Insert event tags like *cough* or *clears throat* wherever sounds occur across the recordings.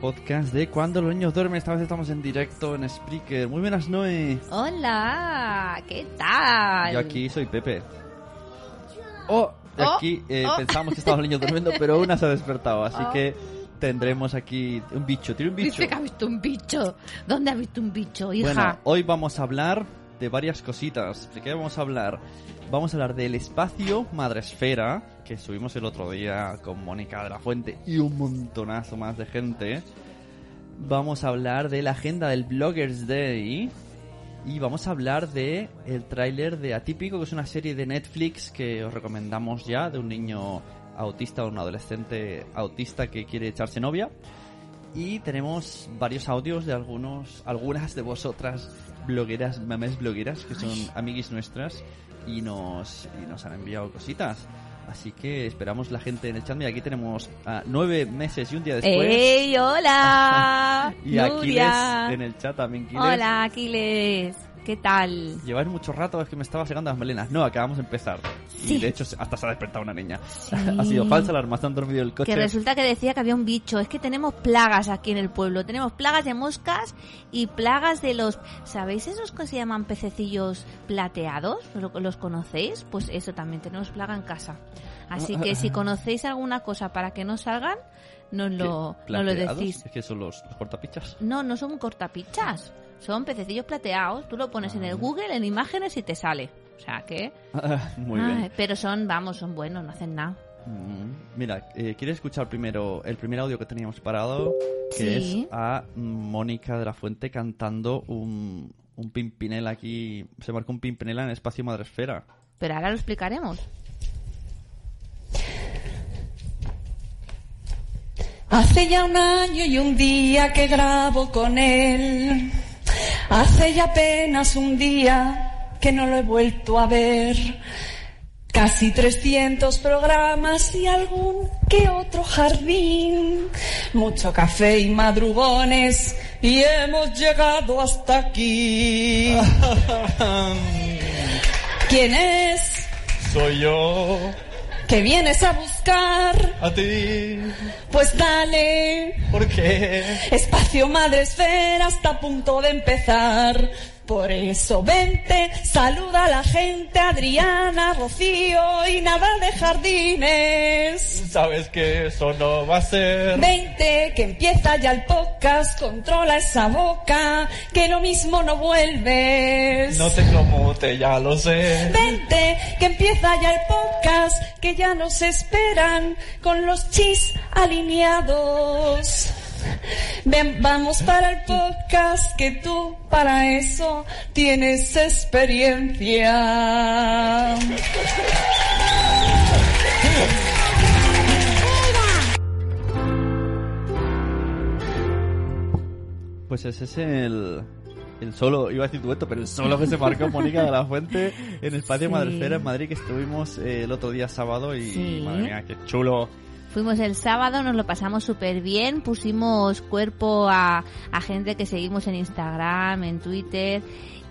podcast de Cuando los niños duermen. Esta vez estamos en directo en Spreaker. Muy buenas, Noé. Hola, ¿qué tal? Yo aquí soy Pepe. Oh, de Oh, aquí eh, oh. pensamos que estaban los niños durmiendo, pero una se ha despertado, así Oh. que tendremos aquí un bicho. Tiene un bicho. Dice que ha visto un bicho. ¿Dónde ha visto un bicho, hija? Bueno, hoy vamos a hablar de varias cositas. ¿De qué vamos a hablar? Vamos a hablar del espacio Madresfera, que subimos el otro día con Mónica de la Fuente y un montonazo más de gente. Vamos a hablar de la agenda del Bloggers Day. Y vamos a hablar de el tráiler de Atípico, que es una serie de Netflix que os recomendamos ya, de un niño autista o un adolescente autista que quiere echarse novia. Y tenemos varios audios de algunos, algunas de vosotras blogueras, mamás blogueras, que son amiguis nuestras y nos, y nos han enviado cositas. Así que esperamos la gente en el chat. Mira, aquí tenemos a nueve meses y un día después. ¡Ey, hola! *laughs* y Aquiles en el chat también. Aquiles. Hola, Aquiles. ¿Qué tal? Lleváis mucho rato, es que me estaba secando las melenas. No, acabamos de empezar. Sí. Y de hecho hasta se ha despertado una niña. *laughs* ha sido falsa la están dormido el coche. Que resulta que decía que había un bicho. Es que tenemos plagas aquí en el pueblo. Tenemos plagas de moscas y plagas de los... ¿Sabéis esos que se llaman pececillos plateados? ¿Lo- ¿Los conocéis? Pues eso también, tenemos plaga en casa. Así que si *laughs* conocéis alguna cosa para que no salgan, nos ¿Qué? lo, nos lo decís. Es que son los, los cortapichas. No, no son cortapichas. Son pececillos plateados. Tú lo pones en el Google, en imágenes y te sale. O sea que... *laughs* Muy Ay, bien. pero son, vamos, son buenos, no hacen nada. Mm, Mira, eh, ¿quieres escuchar primero el primer audio que teníamos preparado? Que Sí. es a Mónica de la Fuente cantando un, un pimpinela aquí. Se marcó un pimpinela en Espacio Madresfera. Pero ahora lo explicaremos. Hace ya un año y un día que grabo con él. Hace ya apenas un día que no lo he vuelto a ver. Casi 300 programas y algún que otro jardín. Mucho café y madrugones y hemos llegado hasta aquí. *laughs* ¿Quién es? Soy yo, ¿Que vienes a buscar? a ti, Pues dale. ¿por qué? Espacio Madre Esfera está a punto de empezar. Por eso vente, saluda a la gente, Adriana, Rocío y nada de jardines. Sabes que eso no va a ser. Vente, que empieza ya el podcast, controla esa boca, que lo mismo no vuelves. cómo te, ya lo sé. Vente, que empieza ya el podcast, que ya nos esperan con los chis alineados. Ven, vamos para el podcast, que tú para eso tienes experiencia. Pues ese es el, el solo, iba a decir dueto, pero el solo que se marcó *laughs* Mónica de la Fuente en Espacio Sí. Madresfera en Madrid, que estuvimos eh, el otro día sábado y Sí. madre mía, qué chulo. Fuimos el sábado, nos lo pasamos súper bien, pusimos cuerpo a, gente que seguimos en Instagram, en Twitter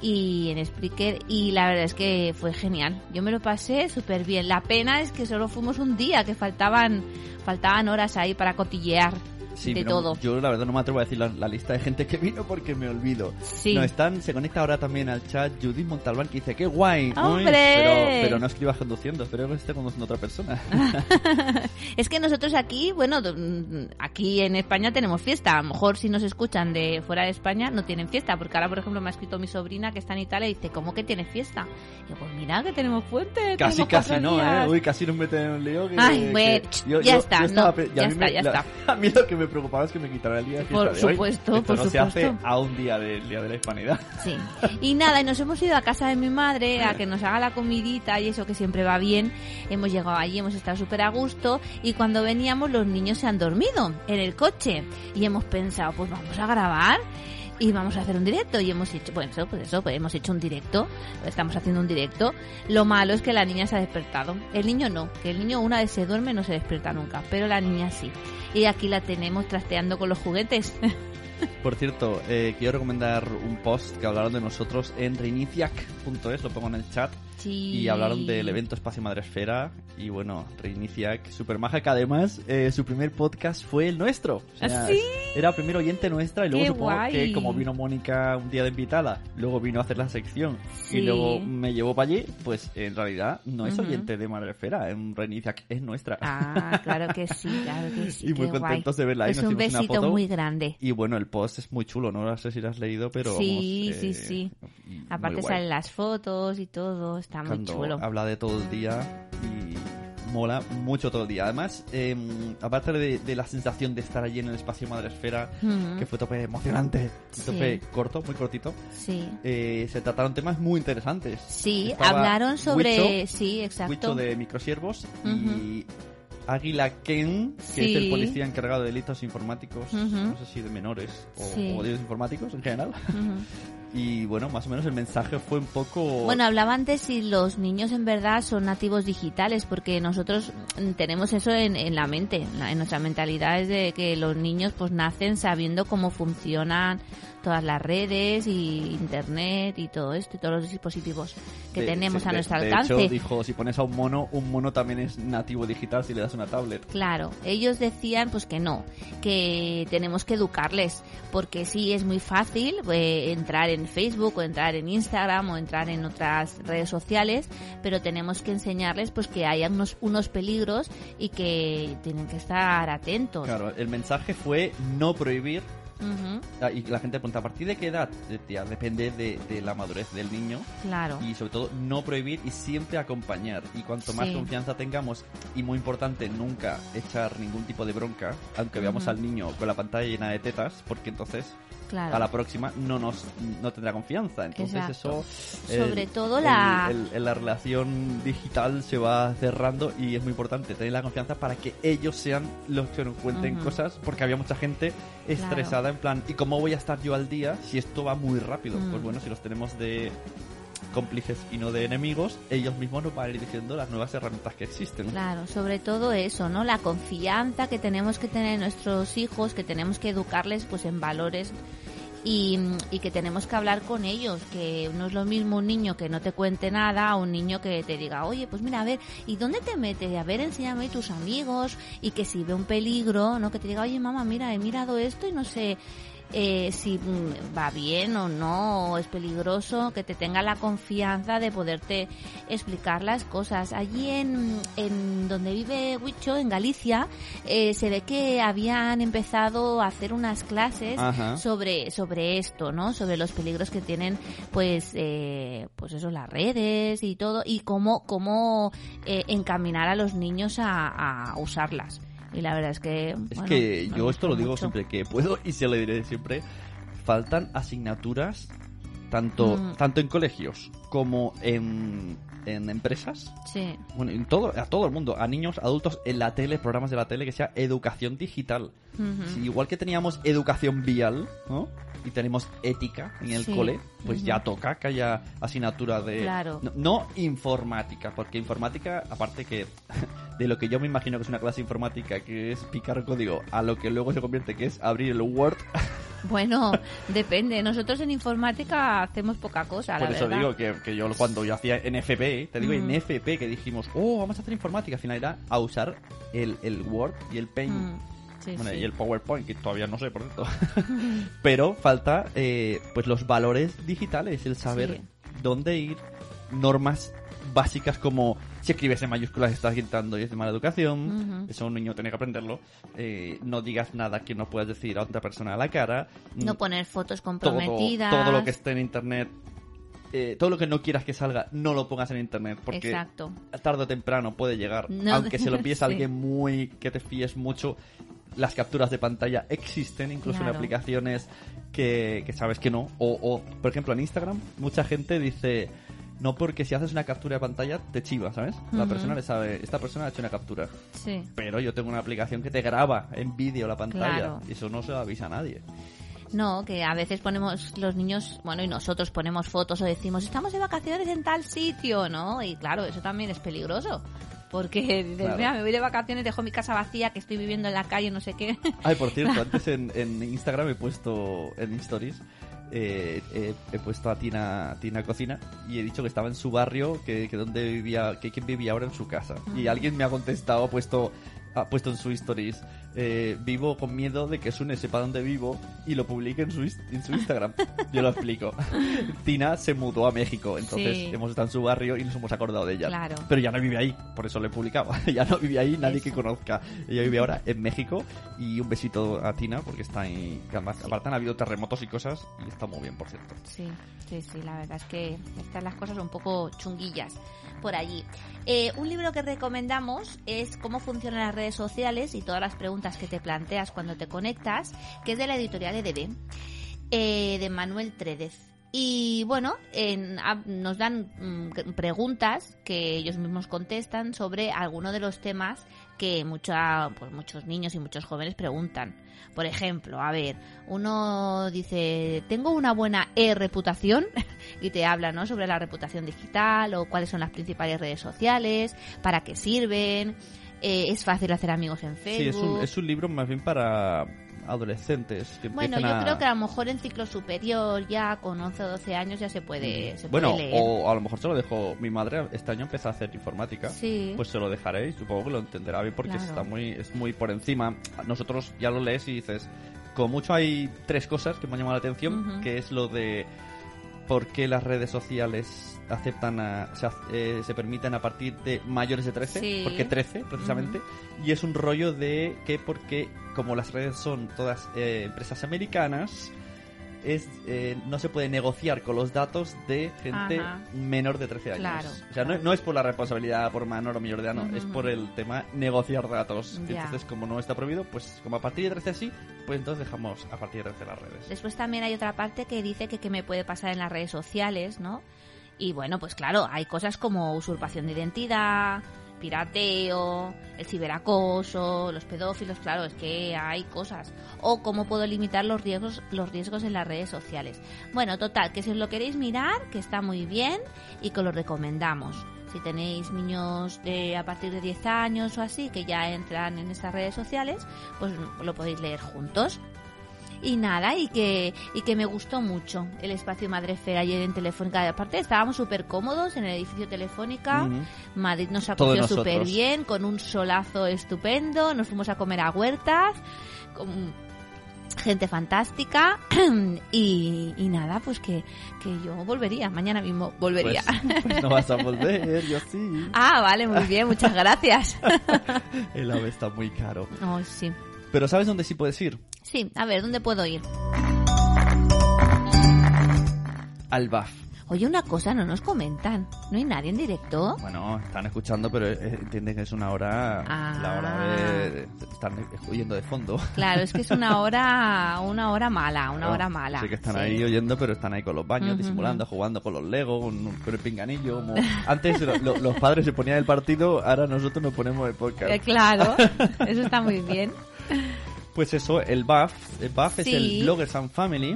y en Spreaker y la verdad es que fue genial. Yo me lo pasé súper bien. La pena es que solo fuimos un día, que faltaban, faltaban horas ahí para cotillear Sí, de todo. Yo la verdad no me atrevo a decir la, la lista de gente que vino porque me olvido. Sí. No, están, se conecta ahora también al chat Judith Montalbán que dice, qué guay. Uy, ¡Hombre! pero, pero no escribas conduciendo, espero que esté conduciendo otra persona. *laughs* Es que nosotros aquí, bueno, aquí en España tenemos fiesta. A lo mejor si nos escuchan de fuera de España no tienen fiesta, porque ahora, por ejemplo, me ha escrito mi sobrina que está en Italia y dice, ¿cómo que tiene fiesta? Y yo, pues mira que tenemos puente. casi, tenemos casi no, días". ¿eh? Uy, casi nos meten en un lío. Que, Ay, que- bueno, yo- ya yo- está, yo estaba no, ya mí está, me- ya la- está. *laughs* A mí lo que me preocupaba es que me quitaran el día de fiesta Por de hoy. supuesto, Esto por no se hace supuesto. a un día del Día de la Hispanidad. *laughs* Sí. Y nada, y nos hemos ido a casa de mi madre a que nos haga la comidita y eso que siempre va bien. Hemos llegado allí, hemos estado súper a gusto y cuando veníamos los niños se han dormido en el coche y hemos pensado, pues vamos a grabar y vamos a hacer un directo y hemos hecho, bueno, pues eso, pues hemos hecho un directo, estamos haciendo un directo. Lo malo es que la niña se ha despertado. El niño no, que el niño una vez se duerme no se despierta nunca, pero la niña sí. Y aquí la tenemos trasteando con los juguetes. *laughs* Por cierto, eh, quiero recomendar un post que hablaron de nosotros en reiniciac.es, lo pongo en el chat, Sí. y hablaron del evento Espacio Madresfera Y bueno, Reiniciac, super maja, que además eh, su primer podcast fue el nuestro. O sea, ¿Ah, sí? Era primero oyente nuestra y luego Qué supongo guay. que como vino Mónica un día de invitada, luego vino a hacer la sección Sí. y luego me llevó para allí, pues en realidad no es oyente de Madrefera, en Reiniciac es nuestra. Ah, claro que sí, claro que sí. *laughs* Y muy guay. contentos de verla ahí, Pues nos un una besito foto. muy grande. Y bueno, el post es muy chulo, no sé si lo has leído, pero Sí, vamos, sí, eh, sí. y muy Aparte salen las fotos y todo, está muy cuando chulo. habla de todo el día y mola mucho todo el día. Además, eh, aparte de, de la sensación de estar allí en el espacio Madresfera, Ujú. que fue tope emocionante, Sí. tope corto, muy cortito, Sí. eh, se trataron temas muy interesantes. Sí, Estaba hablaron sobre... Sí, exacto. Huicho de microsiervos y Ujú. Águila Ken, que Sí. es el policía encargado de delitos informáticos, no sé si de menores o, Sí. o delitos informáticos en general. *laughs* Y bueno, más o menos el mensaje fue un poco... Bueno, hablaban de si los niños en verdad son nativos digitales, porque nosotros tenemos eso en, en la mente, en nuestra mentalidad es de que los niños pues nacen sabiendo cómo funcionan todas las redes y internet y todo esto y todos los dispositivos que de- tenemos a nuestro de alcance. hecho, dijo, si pones a un mono, un mono también es nativo digital si le das una tablet. Claro, ellos decían pues que no, que tenemos que educarles, porque sí es muy fácil eh, entrar en Facebook o entrar en Instagram o entrar en otras redes sociales, pero tenemos que enseñarles pues que hay unos, unos peligros y que tienen que estar atentos. Claro, el mensaje fue no prohibir. Y la gente pregunta, ¿a partir de qué edad? Tía, depende de, de la madurez del niño. claro, Y sobre todo, no prohibir y siempre acompañar. Y cuanto más Sí. confianza tengamos, y muy importante, nunca echar ningún tipo de bronca, aunque veamos al niño con la pantalla llena de tetas, porque entonces claro. a la próxima no nos no tendrá confianza. Entonces Exacto. eso... Sobre el- todo la- el- el- la relación digital se va cerrando y es muy importante tener la confianza para que ellos sean los que nos cuenten cosas, porque había mucha gente estresada en plan, ¿y cómo voy a estar yo al día si esto va muy rápido? Mm. Pues bueno, si los tenemos de cómplices y no de enemigos, ellos mismos nos van a ir diciendo las nuevas herramientas que existen. Claro, sobre todo eso, ¿no? La confianza que tenemos que tener en nuestros hijos, que tenemos que educarles pues en valores y, y que tenemos que hablar con ellos, que no es lo mismo un niño que no te cuente nada a un niño que te diga, oye, pues mira, a ver, ¿y dónde te metes? A ver, enséñame tus amigos y que si ve un peligro, ¿no? Que te diga, oye, mamá, mira, he mirado esto y no sé eh, si mm, va bien o no, o es peligroso, que te tenga la confianza de poderte explicar las cosas. Allí en, en donde vive Huicho, en Galicia, eh, se ve que habían empezado a hacer unas clases Ajá. sobre sobre esto, ¿no? Sobre los peligros que tienen, pues, eh, pues eso, las redes y todo, y cómo cómo eh, encaminar a los niños a, a usarlas. Y la verdad es que Es bueno, que yo esto lo digo mucho. siempre que puedo y se lo diré siempre. Faltan asignaturas tanto, Mm. tanto en colegios como en, en empresas. Sí. Bueno, en todo, a todo el mundo, a niños, adultos, en la tele, programas de la tele, que sea educación digital. Si igual que teníamos educación vial, ¿no? Y tenemos ética en el Sí. cole, pues ya toca que haya asignatura de... Claro. No, no informática, porque informática, aparte que *laughs* de lo que yo me imagino que es una clase informática, que es picar código, a lo que luego se convierte que es abrir el Word, *laughs* Bueno, depende. Nosotros en informática hacemos poca cosa, por la eso verdad. digo que, que yo cuando yo hacía NFP, te digo Mm. NFP, que dijimos, oh, vamos a hacer informática, al final era a usar el, el Word y el Paint. Mm, sí, Bueno, sí. y el PowerPoint, que todavía no sé, por cierto. *laughs* Pero falta, eh, pues, los valores digitales, el saber dónde ir, normas básicas como si escribes en mayúsculas estás gritando y es de mala educación, Ujú. eso un niño tiene que aprenderlo, eh, no digas nada que no puedas decir a otra persona a la cara, No mm, poner fotos todo, comprometidas. todo lo que esté en internet, eh, todo lo que no quieras que salga, no lo pongas en internet, porque Exacto. tarde o temprano puede llegar. No, Aunque se lo *laughs* a sí. alguien muy que te fíes mucho, las capturas de pantalla existen, incluso en aplicaciones que, que sabes que no. O, o, por ejemplo, en Instagram, mucha gente dice. No porque si haces una captura de pantalla te chiva, ¿sabes? La persona le sabe, esta persona ha hecho una captura. Sí. Pero yo tengo una aplicación que te graba en vídeo la pantalla. Claro. Y eso no se lo avisa a nadie. No, que a veces ponemos los niños, bueno, y nosotros ponemos fotos o decimos, estamos de vacaciones en tal sitio, ¿no? Y claro, eso también es peligroso. Porque dices, Claro. mira, me voy de vacaciones, dejo mi casa vacía, que estoy viviendo en la calle, no sé qué. Ay, por cierto, *laughs* antes en, en Instagram he puesto en Stories eh, eh, he puesto a Tina, Tina Cocina y he dicho que estaba en su barrio, que, que donde vivía, que quién vivía ahora en su casa. Y alguien me ha contestado, ha puesto, ha puesto en su stories, eh, vivo con miedo de que Sune sepa dónde vivo y lo publique en su, en su Instagram. *laughs* Yo lo explico. *laughs* Tina se mudó a México, entonces Sí. hemos estado en su barrio y nos hemos acordado de ella. Claro. Pero ya no vive ahí, por eso lo he publicado. *laughs* ya no vive ahí nadie que Eso. conozca. Ella vive ahora en México y un besito a Tina porque está ahí. que además, aparte han habido terremotos y cosas y está muy bien, por cierto. Sí, sí, sí, la verdad es que están las cosas un poco chunguillas por allí. Eh, un libro que recomendamos es Cómo funcionan las redes sociales y todas las preguntas que te planteas cuando te conectas, que es de la editorial EDB, eh, de Manuel Trédez. Y bueno, en- a- nos dan mm, preguntas que ellos mismos contestan sobre alguno de los temas que mucha, pues muchos niños y muchos jóvenes preguntan. Por ejemplo, a ver, uno dice, ¿tengo una buena e-reputación? *laughs* y te habla, ¿no? Sobre la reputación digital o cuáles son las principales redes sociales, para qué sirven, eh, es fácil hacer amigos en Facebook. Sí, es un, es un libro más bien para adolescentes que Bueno, yo a... creo que a lo mejor en ciclo superior, ya con 11 o 12 años, ya se puede, se Bueno, puede leer. o a lo mejor se lo dejo. Mi madre este año empezó a hacer informática. Sí. Pues se lo dejaré y supongo que lo entenderá bien porque Claro. está muy, es muy por encima. Nosotros ya lo lees y dices, como mucho hay tres cosas que me han llamado la atención, que es lo de por qué las redes sociales aceptan a, se, eh, se permiten a partir de mayores de 13, Sí. porque 13 precisamente, y es un rollo de que porque como las redes son todas eh, empresas americanas, es eh, no se puede negociar con los datos de gente Ajá. menor de 13 años. Claro, o sea, no, claro. no es por la responsabilidad por menor o mayor de edad, no, es por el tema negociar datos. Entonces, como no está prohibido, pues como a partir de 13 sí, pues entonces dejamos a partir de 13 las redes. Después también hay otra parte que dice que qué me puede pasar en las redes sociales, ¿no? Y bueno, pues claro, hay cosas como usurpación de identidad, pirateo, el ciberacoso, los pedófilos, claro, es que hay cosas. O cómo puedo limitar los riesgos, los riesgos en las redes sociales. Bueno, total, que si os lo queréis mirar, que está muy bien y que lo recomendamos. Si tenéis niños de a partir de 10 años o así que ya entran en estas redes sociales, pues lo podéis leer juntos. Y nada, y que, y que me gustó mucho el espacio Madrefera ayer en Telefónica. Aparte, estábamos súper cómodos en el edificio Telefónica. Madrid nos acogió súper bien, con un solazo estupendo. Nos fuimos a comer a huertas, con gente fantástica. *clears throat* y, y nada, pues que, que yo volvería, mañana mismo volvería. Pues, pues no vas a volver, yo sí. *laughs* ah, vale, muy bien, muchas gracias. *laughs* El ave está muy caro. oh, sí. Pero ¿sabes dónde sí puedes ir? Sí, a ver, ¿dónde puedo ir? Al BAF. Oye, una cosa, no nos comentan. ¿No hay nadie en directo? Bueno, están escuchando, pero eh, entienden que es una hora. Ah. La hora de. de- están oyendo de fondo. Claro, es que es una hora, *laughs* una hora mala, una hora mala. Sí, que están Sí. ahí oyendo, pero están ahí con los baños, disimulando, jugando con los Legos, con, con el pinganillo. Como... Antes lo- lo- los padres se ponían el partido, ahora nosotros nos ponemos el podcast. Eh, claro, *laughs* eso está muy bien. Pues eso, el BAF. El BAF es el Bloggers and Family,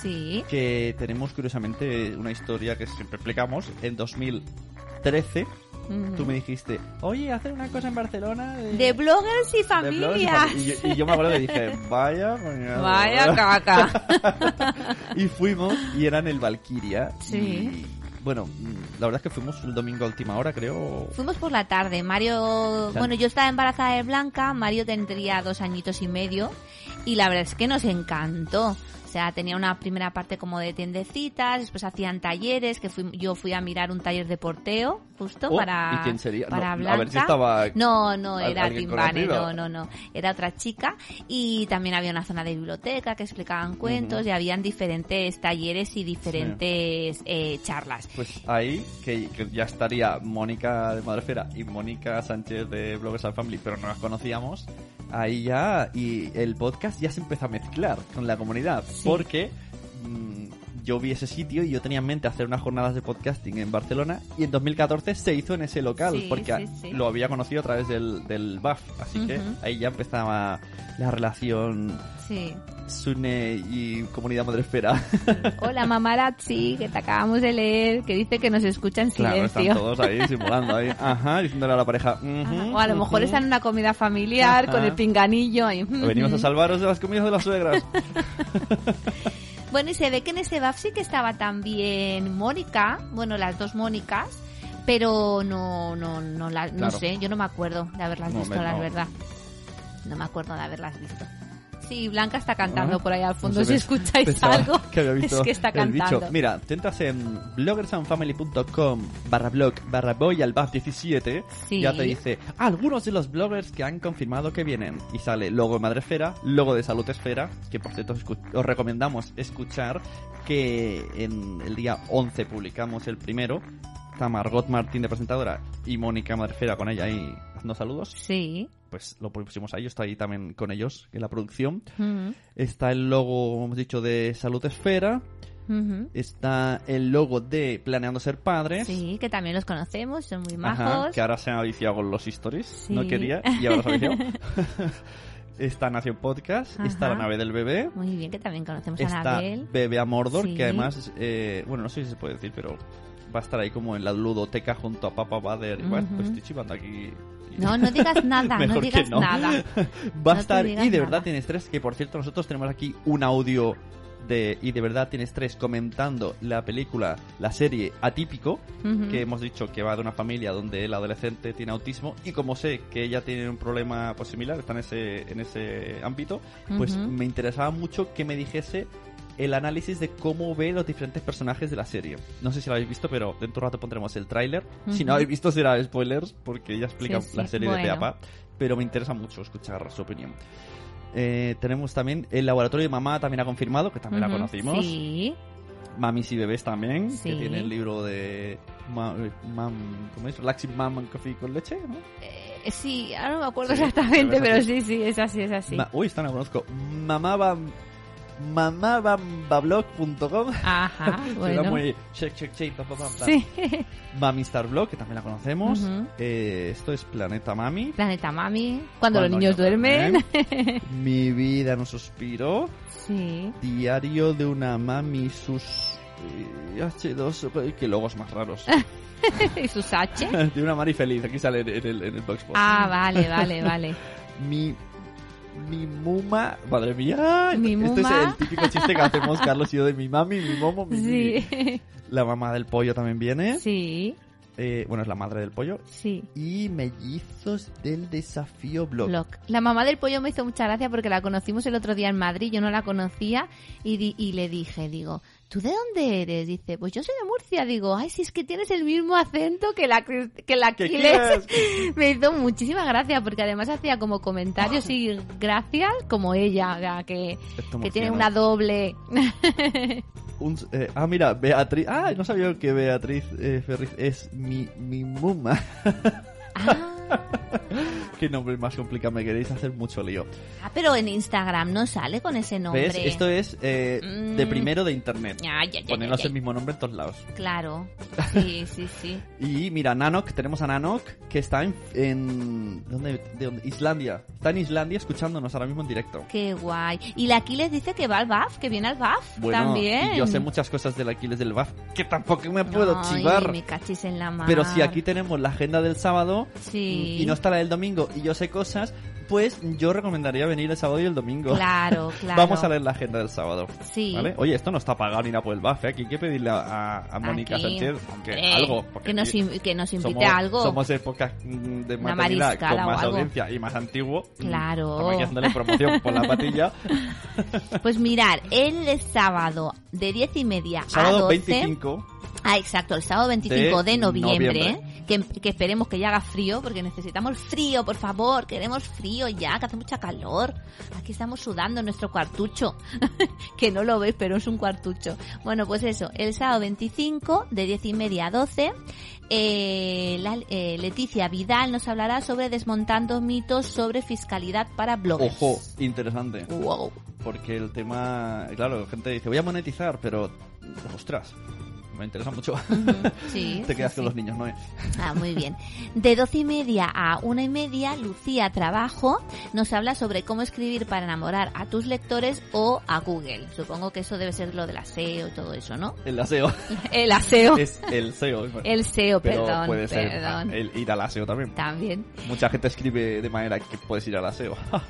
Sí. que tenemos curiosamente una historia que siempre explicamos. En 2013, Ujú. tú me dijiste, oye, hacer una cosa en Barcelona de, De bloggers y familias. family". Y yo, y yo me acuerdo que dije, *laughs* vaya, coñazo". Vaya caca. *laughs* y fuimos y eran el Valkyria. Sí. Y, bueno, mm, la verdad es que fuimos el domingo a última hora, creo. Fuimos por la tarde. Mario, bueno, yo estaba embarazada de Blanca, Mario tendría dos añitos y medio y la verdad es que nos encantó. O sea, tenía una primera parte como de tiendecitas, después hacían talleres, que fui, yo fui a mirar un taller de porteo, justo Oh, para, ¿y quién sería? para No, Blanca. a ver si estaba No, no, era Timbane, no, no, no. Era otra chica. Y también había una zona de biblioteca que explicaban cuentos y habían diferentes talleres y diferentes eh, charlas. Pues ahí, que, que ya estaría Mónica de Madrefera y Mónica Sánchez de Bloggers and Family, pero no las conocíamos. Ahí ya, y el podcast ya se empezó a mezclar con la comunidad, Porque mm, yo vi ese sitio y yo tenía en mente hacer unas jornadas de podcasting en Barcelona y en 2014 se hizo en ese local Sí, porque sí, sí. lo había conocido a través del, del BAF, así que Ujú. ahí ya empezaba la relación. Sune y comunidad madrefera. *laughs* Hola mamarazzi, que te acabamos de leer, que dice que nos escucha en Claro, están silencio. todos ahí simulando ahí, *laughs* ajá, diciéndole a la pareja, Ajá, "Ujú, O a lo mejor ujú". están en una comida familiar con el pinganillo. ahí, Venimos a salvaros de las comidas de las suegras. *laughs* Bueno, y se ve que en ese BAF sí que estaba también Mónica, bueno, las dos Mónicas, pero no, no, no, la, no sé, yo no me acuerdo de haberlas No, visto, me- la no. verdad. No me acuerdo de haberlas visto. Sí, Blanca está cantando Ah, por ahí al fondo, no sé, si escucháis *laughs* algo, que había visto es que está cantando. bicho. Mira, te entras en bloggersandfamily.com barra blog barra voy al BAF 17 Sí. ya te dice algunos de los bloggers que han confirmado que vienen y sale logo de Madresfera, logo de Salud Esfera, que por cierto os recomendamos escuchar que en el día 11 publicamos el primero. Está Margot Martín de presentadora y Mónica Madresfera con ella ahí haciendo saludos. Sí. Pues lo pusimos ahí, yo estoy ahí también con ellos en la producción. Está el logo, hemos dicho, de Salud Esfera. Está el logo de Planeando Ser Padres. Sí, que también los conocemos, son muy Ajá, majos. que ahora se ha viciado con los stories. Sí. No quería y ahora se ha viciado. *laughs* *laughs* está Nación Podcast. Está Ajá. La Nave del Bebé. Muy bien, que también conocemos a Está Anabel. Bebé a Mordor, Sí. que además, eh, bueno, no sé si se puede decir, pero va a estar ahí como en la ludoteca junto a Papa Bader. Ujú. pues estoy chivando aquí. No, no digas nada, no *laughs* que digas no. nada. *laughs* Va a No estar y de nada. verdad tienes tres, que por cierto nosotros tenemos aquí un audio de y de verdad tienes tres comentando la película, la serie Atípico, que hemos dicho que va de una familia donde el adolescente tiene autismo y como sé que ella tiene un problema pues similar, está en ese en ese ámbito, pues me interesaba mucho que me dijese el análisis de cómo ve los diferentes personajes de la serie. No sé si lo habéis visto, pero dentro de un rato pondremos el tráiler. Si no habéis visto será spoilers porque ella explica Sí, sí, la serie de. Peapa, pero me interesa mucho escuchar su opinión. Eh, tenemos también el laboratorio de mamá también ha confirmado que también la conocimos. Sí. Mamis y bebés también, Sí. que tiene el libro de ma- eh, mam, ¿cómo es? Relaxing Mam and Coffee con leche, ¿no? Eh, sí, ahora no me acuerdo Sí, exactamente, pero sí, sí, es así, es así. Ma- Uy, esta no la conozco. Mamabam mamabambablog.com Ajá, *laughs* bueno. muy shake, shake, shake, pa, pa, pa, pa. Sí. *laughs* Mami Star Blog, que también la conocemos. Eh, esto es Planeta Mami. Planeta Mami, cuando, los niños duermen. *laughs* Mi vida en un suspiro. sí. Diario de una mami sus eh, H2 que logos más raros. y sus H. de una Mari feliz, aquí sale en el, en el Blogspot. Ah, vale, vale, vale. Mi mi muma, madre mía, Mi este muma. es el típico chiste que hacemos Carlos y yo de mi mami, mi momo, mi. Sí. La mamá del pollo también viene. Sí, Eh, bueno, es la madre del pollo. sí. Y mellizos del desafío blog. Blog. La mamá del pollo me hizo mucha gracia porque la conocimos el otro día en Madrid, yo no la conocía y, di- y le dije, digo, ¿tú de dónde eres? Dice, pues yo soy de Murcia. Digo, ay, si es que tienes el mismo acento que la, que la ¿Qué Aquiles. *laughs* me hizo muchísima gracia porque además hacía como comentarios y gracias como ella, o sea, que, que tiene una doble. *laughs* Un- eh, ah, mira, Beatriz. Ah, no sabía que Beatriz eh, Ferriz es mi, mi muma. *laughs* ah, *laughs* Qué nombre más complicado, me queréis hacer mucho lío. ah, pero en Instagram no sale con ese nombre. ¿Ves? Esto es eh, de Mm. primero de internet. Ay, ay, ay, Ponernos ay, el mismo nombre en todos lados. Claro, *laughs* sí, sí, sí. Y mira, Nanok, tenemos a Nanok, que está en... en ¿dónde, de dónde? Islandia. Está en Islandia escuchándonos ahora mismo en directo. Qué guay. Y la Aquiles dice que va al BAF, que viene al BAF Bueno, también. y yo sé muchas cosas del Aquiles del BAF que tampoco me puedo chivar. me cachis en la mano. Pero si aquí tenemos la agenda del sábado Sí. Y no está la del domingo y yo sé cosas, pues yo recomendaría venir el sábado y el domingo. Claro, *laughs* claro. Vamos a leer la agenda del sábado. Sí. ¿Vale? Oye, esto no está pagado ni nada por el BAF, ¿eh? Aquí hay que pedirle a, a Mónica Sánchez que hombre, algo. que nos, que nos invite somos, a algo. Somos épocas mm, de Una maternidad con más audiencia y más antiguo. Mm, Claro. Estamos aquí haciéndole promoción por la patilla. *laughs* Pues mirar, el sábado de diez y media a Sábado 12. 25. Ah, exacto, el sábado 25 de, De noviembre, noviembre. Que, que esperemos que ya haga frío, porque necesitamos frío, por favor, queremos frío ya, que hace mucha calor. Aquí estamos sudando en nuestro cuartucho, *laughs* que no lo veis, pero es un cuartucho. Bueno, pues eso, el sábado 25 de 10 y media a 12, eh, la- eh, Leticia Vidal nos hablará sobre desmontando mitos sobre fiscalidad para bloggers. Ojo, interesante. Wow. Porque el tema, claro, gente dice, voy a monetizar, pero, ostras, me interesa mucho. *laughs* Sí, Te sí, quedas con sí. los niños, ¿no? Ah, muy bien. De doce y media a una y media, Lucía Trabajo nos habla sobre cómo escribir para enamorar a tus lectores o a Google. Supongo que eso debe ser lo del aseo y todo eso, ¿no? El aseo. *laughs* El aseo. es el SEO. El SEO, perdón, puede ser perdón. el ir al aseo también. También. Mucha gente escribe de manera que puedes ir al aseo. *laughs*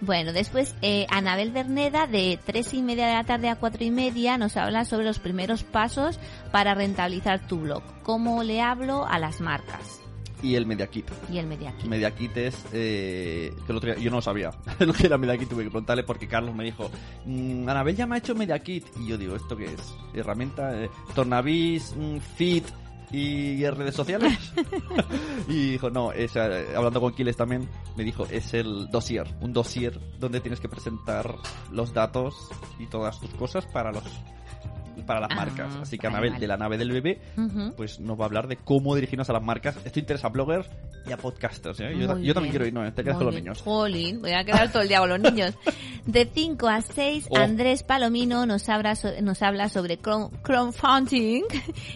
Bueno, después eh, Anabel Berneda de tres y media de la tarde a cuatro y media nos habla sobre los primeros pasos para rentabilizar tu blog. ¿Cómo le hablo a las marcas? y el Media Kit. Y el Media Kit. Media Kit es eh, que el otro día- yo no lo sabía *laughs* lo que era Media Kit tuve que preguntarle porque Carlos me dijo "Mm, Anabel ya me ha hecho Media Kit y yo digo esto qué es herramienta eh, Tornavis mm, Fit y redes sociales *laughs* *laughs* y dijo no es eh, hablando con Kiles también me dijo es el dossier un dossier donde tienes que presentar los datos y todas tus cosas para los para las Ah, marcas así que vale, Anabel vale. de la nave del bebé Ujú. pues nos va a hablar de cómo dirigirnos a las marcas. Esto interesa a bloggers y a podcasters. ¿eh? Yo, yo también quiero ir, no, te quedas Muy con los bien. niños. Jolín, voy a quedar todo el día con los niños. De 5 a 6, Oh. Andrés Palomino nos habla, so- nos habla sobre crowdfunding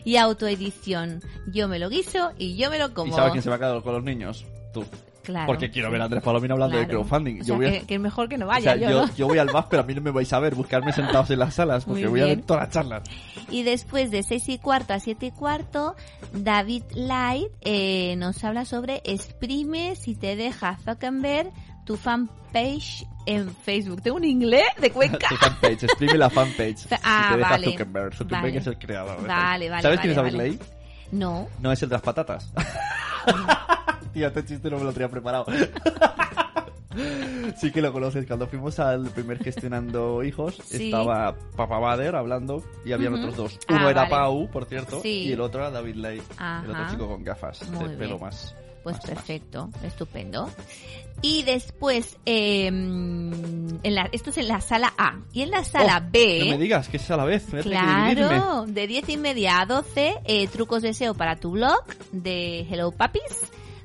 y autoedición. Yo me lo guiso y yo me lo como. ¿Y sabes quién se va a quedar con los niños? Tú. Claro. Porque quiero ver a Andrés Palomino hablando de crowdfunding. O yo voy a- que, que mejor que no o vaya, sea, yo, ¿no? yo voy al BAF, pero a mí no me vais a ver buscarme sentados en las salas porque voy a ver todas las charlas. Y después de 6 y cuarto a 7 y cuarto, David Light eh, nos habla sobre exprime si te deja Zuckerberg tu fanpage en Facebook. ¿Tengo un inglés de Cuenca? *laughs* tu fanpage, exprime la fanpage. Si Ah, te deja vale. Zuckerberg. Zuckerberg Vale. es el creador. Vale, vale, ¿Sabes quién es vale, David vale. Ley? No. No, es el de las patatas. *laughs* *laughs* Tío, este chiste no me lo tenía preparado. *laughs* sí que lo conoces. Cuando fuimos al primer Gestionando Hijos, Sí. estaba Papa Bader hablando y habían Ujú. otros dos. Ah, Uno era vale. Pau, por cierto, Sí. y el otro era David Ley. Ajá. El otro chico con gafas Muy de pelo más. Pues más, más. perfecto, estupendo. Y después, eh, en la, esto es en la sala A. Y en la sala Oh, B... No me digas que es a la vez. Claro, de 10 y media a 12, eh, trucos de SEO para tu blog de Hello Papis.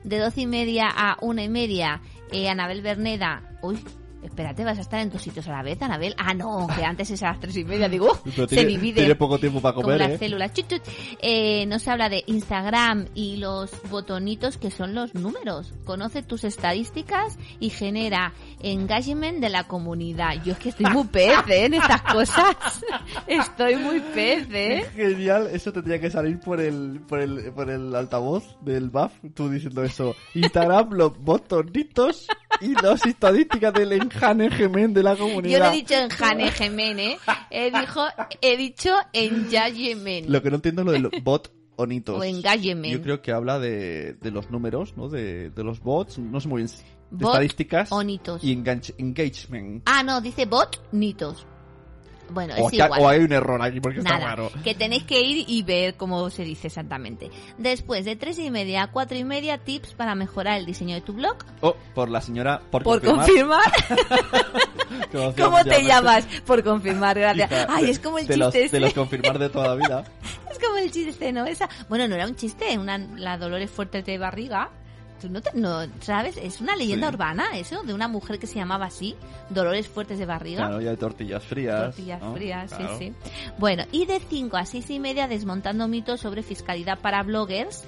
De 12 y media a 1 y media, eh, Anabel Berneda. Uy, espérate, vas a estar en dos sitios a la vez, Anabel. Ah, no, que antes es a las 3 y media, digo, *laughs* Pero se divide. tiene poco tiempo para comer, las ¿eh? células. Chut, chut. Eh, nos habla de Instagram y los botonitos que son los números. Conoce tus estadísticas y genera engagement de la comunidad. Yo es que estoy muy pez ¿eh? en estas cosas. *laughs* Estoy muy pez, ¿eh? Genial, eso tendría que salir por el, por el, por el altavoz del BAF, tú diciendo eso. Instagram, los botonitos y las estadísticas del engagement de la comunidad. Yo no he dicho engagement, ¿eh? He, dijo, he dicho engagement. Lo que no entiendo es lo de los botonitos. O engagement. Yo creo que habla de, de los números, ¿no? De, de los bots, no sé muy bien. De Bot estadísticas onitos. y engage- engagement. Ah, no, dice botnitos. Bueno, o, es igual. o hay un error aquí porque está raro. que tenéis que ir y ver cómo se dice exactamente. Después de tres y media a cuatro y media, tips para mejorar el diseño de tu blog. Oh, por la señora, por, Por confirmar. *laughs* *laughs* ¿Cómo te mundialmente. llamas? Por confirmar, gracias. Hija, Ay, es como el chiste los, los confirmar de toda la vida. *laughs* Es como el chiste, ¿no? Esa... Bueno, no era un chiste, una, la Dolores Fuertes de barriga. Tú no, te- no, ¿sabes? Es una leyenda Sí. urbana, eso, de una mujer que se llamaba así, Dolores Fuertes de barriga. Claro, ya hay tortillas frías. Tortillas ¿no? frías, Claro. sí, sí. Bueno, y de 5 a 6 y media desmontando mitos sobre fiscalidad para bloggers,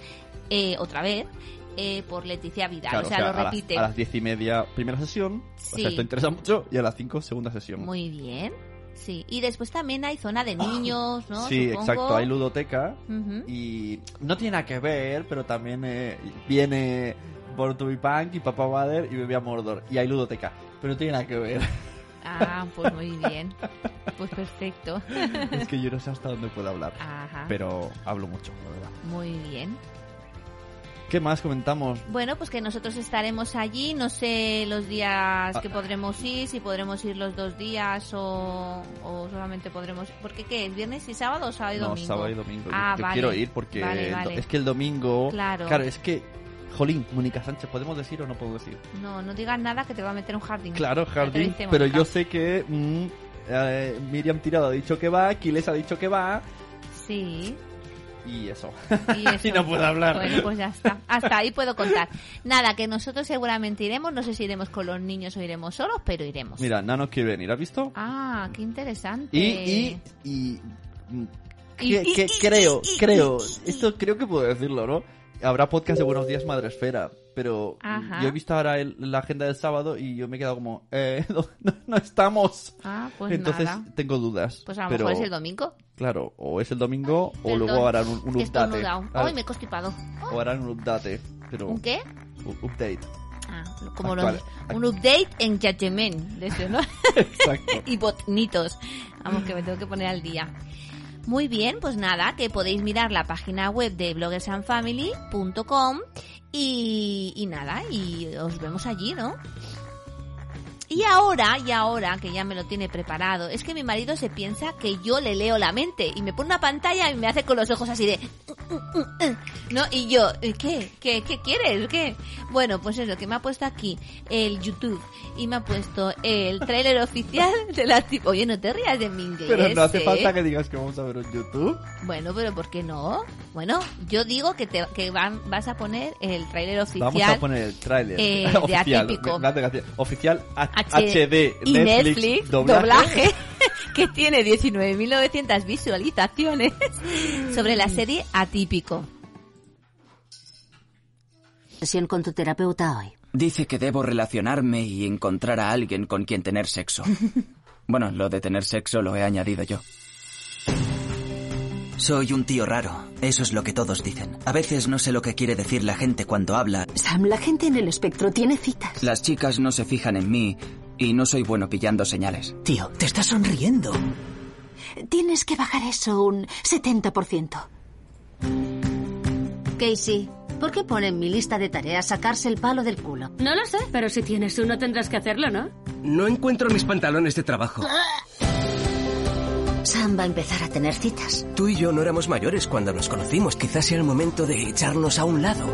eh, otra vez, eh, por Leticia Vidal. Claro, o sea, o sea, lo a las- repite. A, las diez y media, primera sesión. O Sí. sea, esto interesa mucho. Y a las cinco, segunda sesión. Muy bien. Sí, y después también hay zona de niños, ¿no? sí, Supongo. exacto. Hay ludoteca. Y no tiene nada que ver, pero también eh, viene Born Punk y Papa Bader y Bebé a Mordor. Y hay ludoteca. Pero no tiene nada que ver. Ah, pues muy bien. Pues perfecto. *laughs* es que yo no sé hasta dónde puedo hablar. Ajá. Pero hablo mucho, la verdad. Muy bien. ¿Qué más comentamos? Bueno, pues que nosotros estaremos allí. No sé los días Ah. que podremos ir, si podremos ir los dos días o, o solamente podremos. Porque qué es? ¿Viernes y sábado o sábado y No, domingo? sábado y domingo. Ah, yo vale. quiero ir porque Vale, vale. es que el domingo. Claro. es que. Jolín, Mónica Sánchez, ¿podemos decir o no puedo decir? No, no digas nada que te va a meter un jardín. Claro, jardín, dice pero yo sé que mm, eh, Miriam Tirado ha dicho que va, Quiles ha dicho que va Sí. Y eso. Y, *laughs* eso. Y no puedo hablar. Bueno, pues ya está. Hasta ahí puedo contar. Nada, que nosotros seguramente iremos. No sé si iremos con los niños o iremos solos, pero iremos. Mira, Nano quiere venir, ¿has visto? Ah, qué interesante. Y, y, y que, que creo, creo, esto creo que puedo decirlo, ¿no? Habrá podcast de Buenos Días Madresfera, pero Ajá. yo he visto ahora el- la agenda del sábado y yo me he quedado como, eh, *laughs* no, no- no estamos. Ah, pues Entonces nada. tengo dudas. Pues a lo pero, mejor es el domingo. Claro, o es el domingo o Perdón, luego harán un, un update. Ay, me he constipado. O harán un update, pero... ¿Un qué? u- Update. Ah, como los, un update en Judgment, de eso, ¿no? *laughs* Exacto. *laughs* y botnitos. Vamos, que me tengo que poner al día. Muy bien, pues nada, que podéis mirar la página web de bloggersandfamily.com y, y nada, y os vemos allí, ¿no? Y ahora, y ahora que ya me lo tiene preparado, es que mi marido se piensa que yo le leo la mente y me pone una pantalla y me hace con los ojos así de... ¿No? Y yo, ¿qué? ¿Qué, qué quieres? ¿Qué? Bueno, pues eso, que me ha puesto aquí el YouTube y me ha puesto el tráiler oficial de la tipo... Oye, no te rías de mi inglés, Pero no hace ¿eh? falta que digas que vamos a ver un YouTube. Bueno, pero ¿por qué no? Bueno, yo digo que te que van, vas a poner el tráiler oficial Vamos a poner el tráiler eh, *laughs* de oficial. Atípico. me- me hace gracia. Oficial HD y Netflix, Netflix, doblaje. doblaje, *laughs* que tiene 19.900 visualizaciones *laughs* sobre la serie Atípico. Sesión con tu terapeuta hoy. Dice que debo relacionarme y encontrar a alguien con quien tener sexo. *laughs* Bueno, lo de tener sexo lo he añadido yo. Soy un tío raro, eso es lo que todos dicen. A veces no sé lo que quiere decir la gente cuando habla. Sam, la gente en el espectro tiene citas. Las chicas no se fijan en mí y no soy bueno pillando señales. Tío, te estás sonriendo. Tienes que bajar eso un 70%. Casey, ¿por qué pone en mi lista de tareas sacarse el palo del culo? No lo sé, pero si tienes uno tendrás que hacerlo, ¿no? No encuentro mis pantalones de trabajo. Sam va a empezar a tener citas. Tú y yo no éramos mayores cuando nos conocimos. Quizás sea el momento de echarnos a un lado.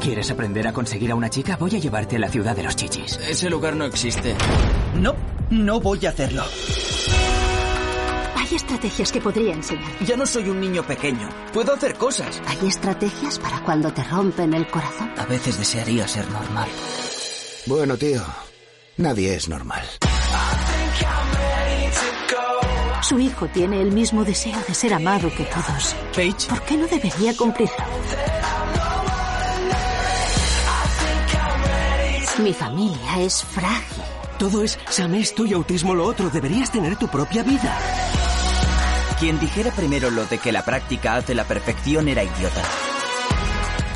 ¿Quieres aprender a conseguir a una chica? Voy a llevarte a la ciudad de los chichis. Ese lugar no existe. No, no voy a hacerlo. Hay estrategias que podría enseñar. Ya no soy un niño pequeño. Puedo hacer cosas. Hay estrategias para cuando te rompen el corazón. A veces desearía ser normal. Bueno, tío, nadie es normal. Su hijo tiene el mismo deseo de ser amado que todos. Paige, ¿Por qué no debería cumplirlo? Mi familia es frágil. Todo es Sam esto y autismo lo otro. Deberías tener tu propia vida. Quien dijera primero lo de que la práctica hace la perfección era idiota.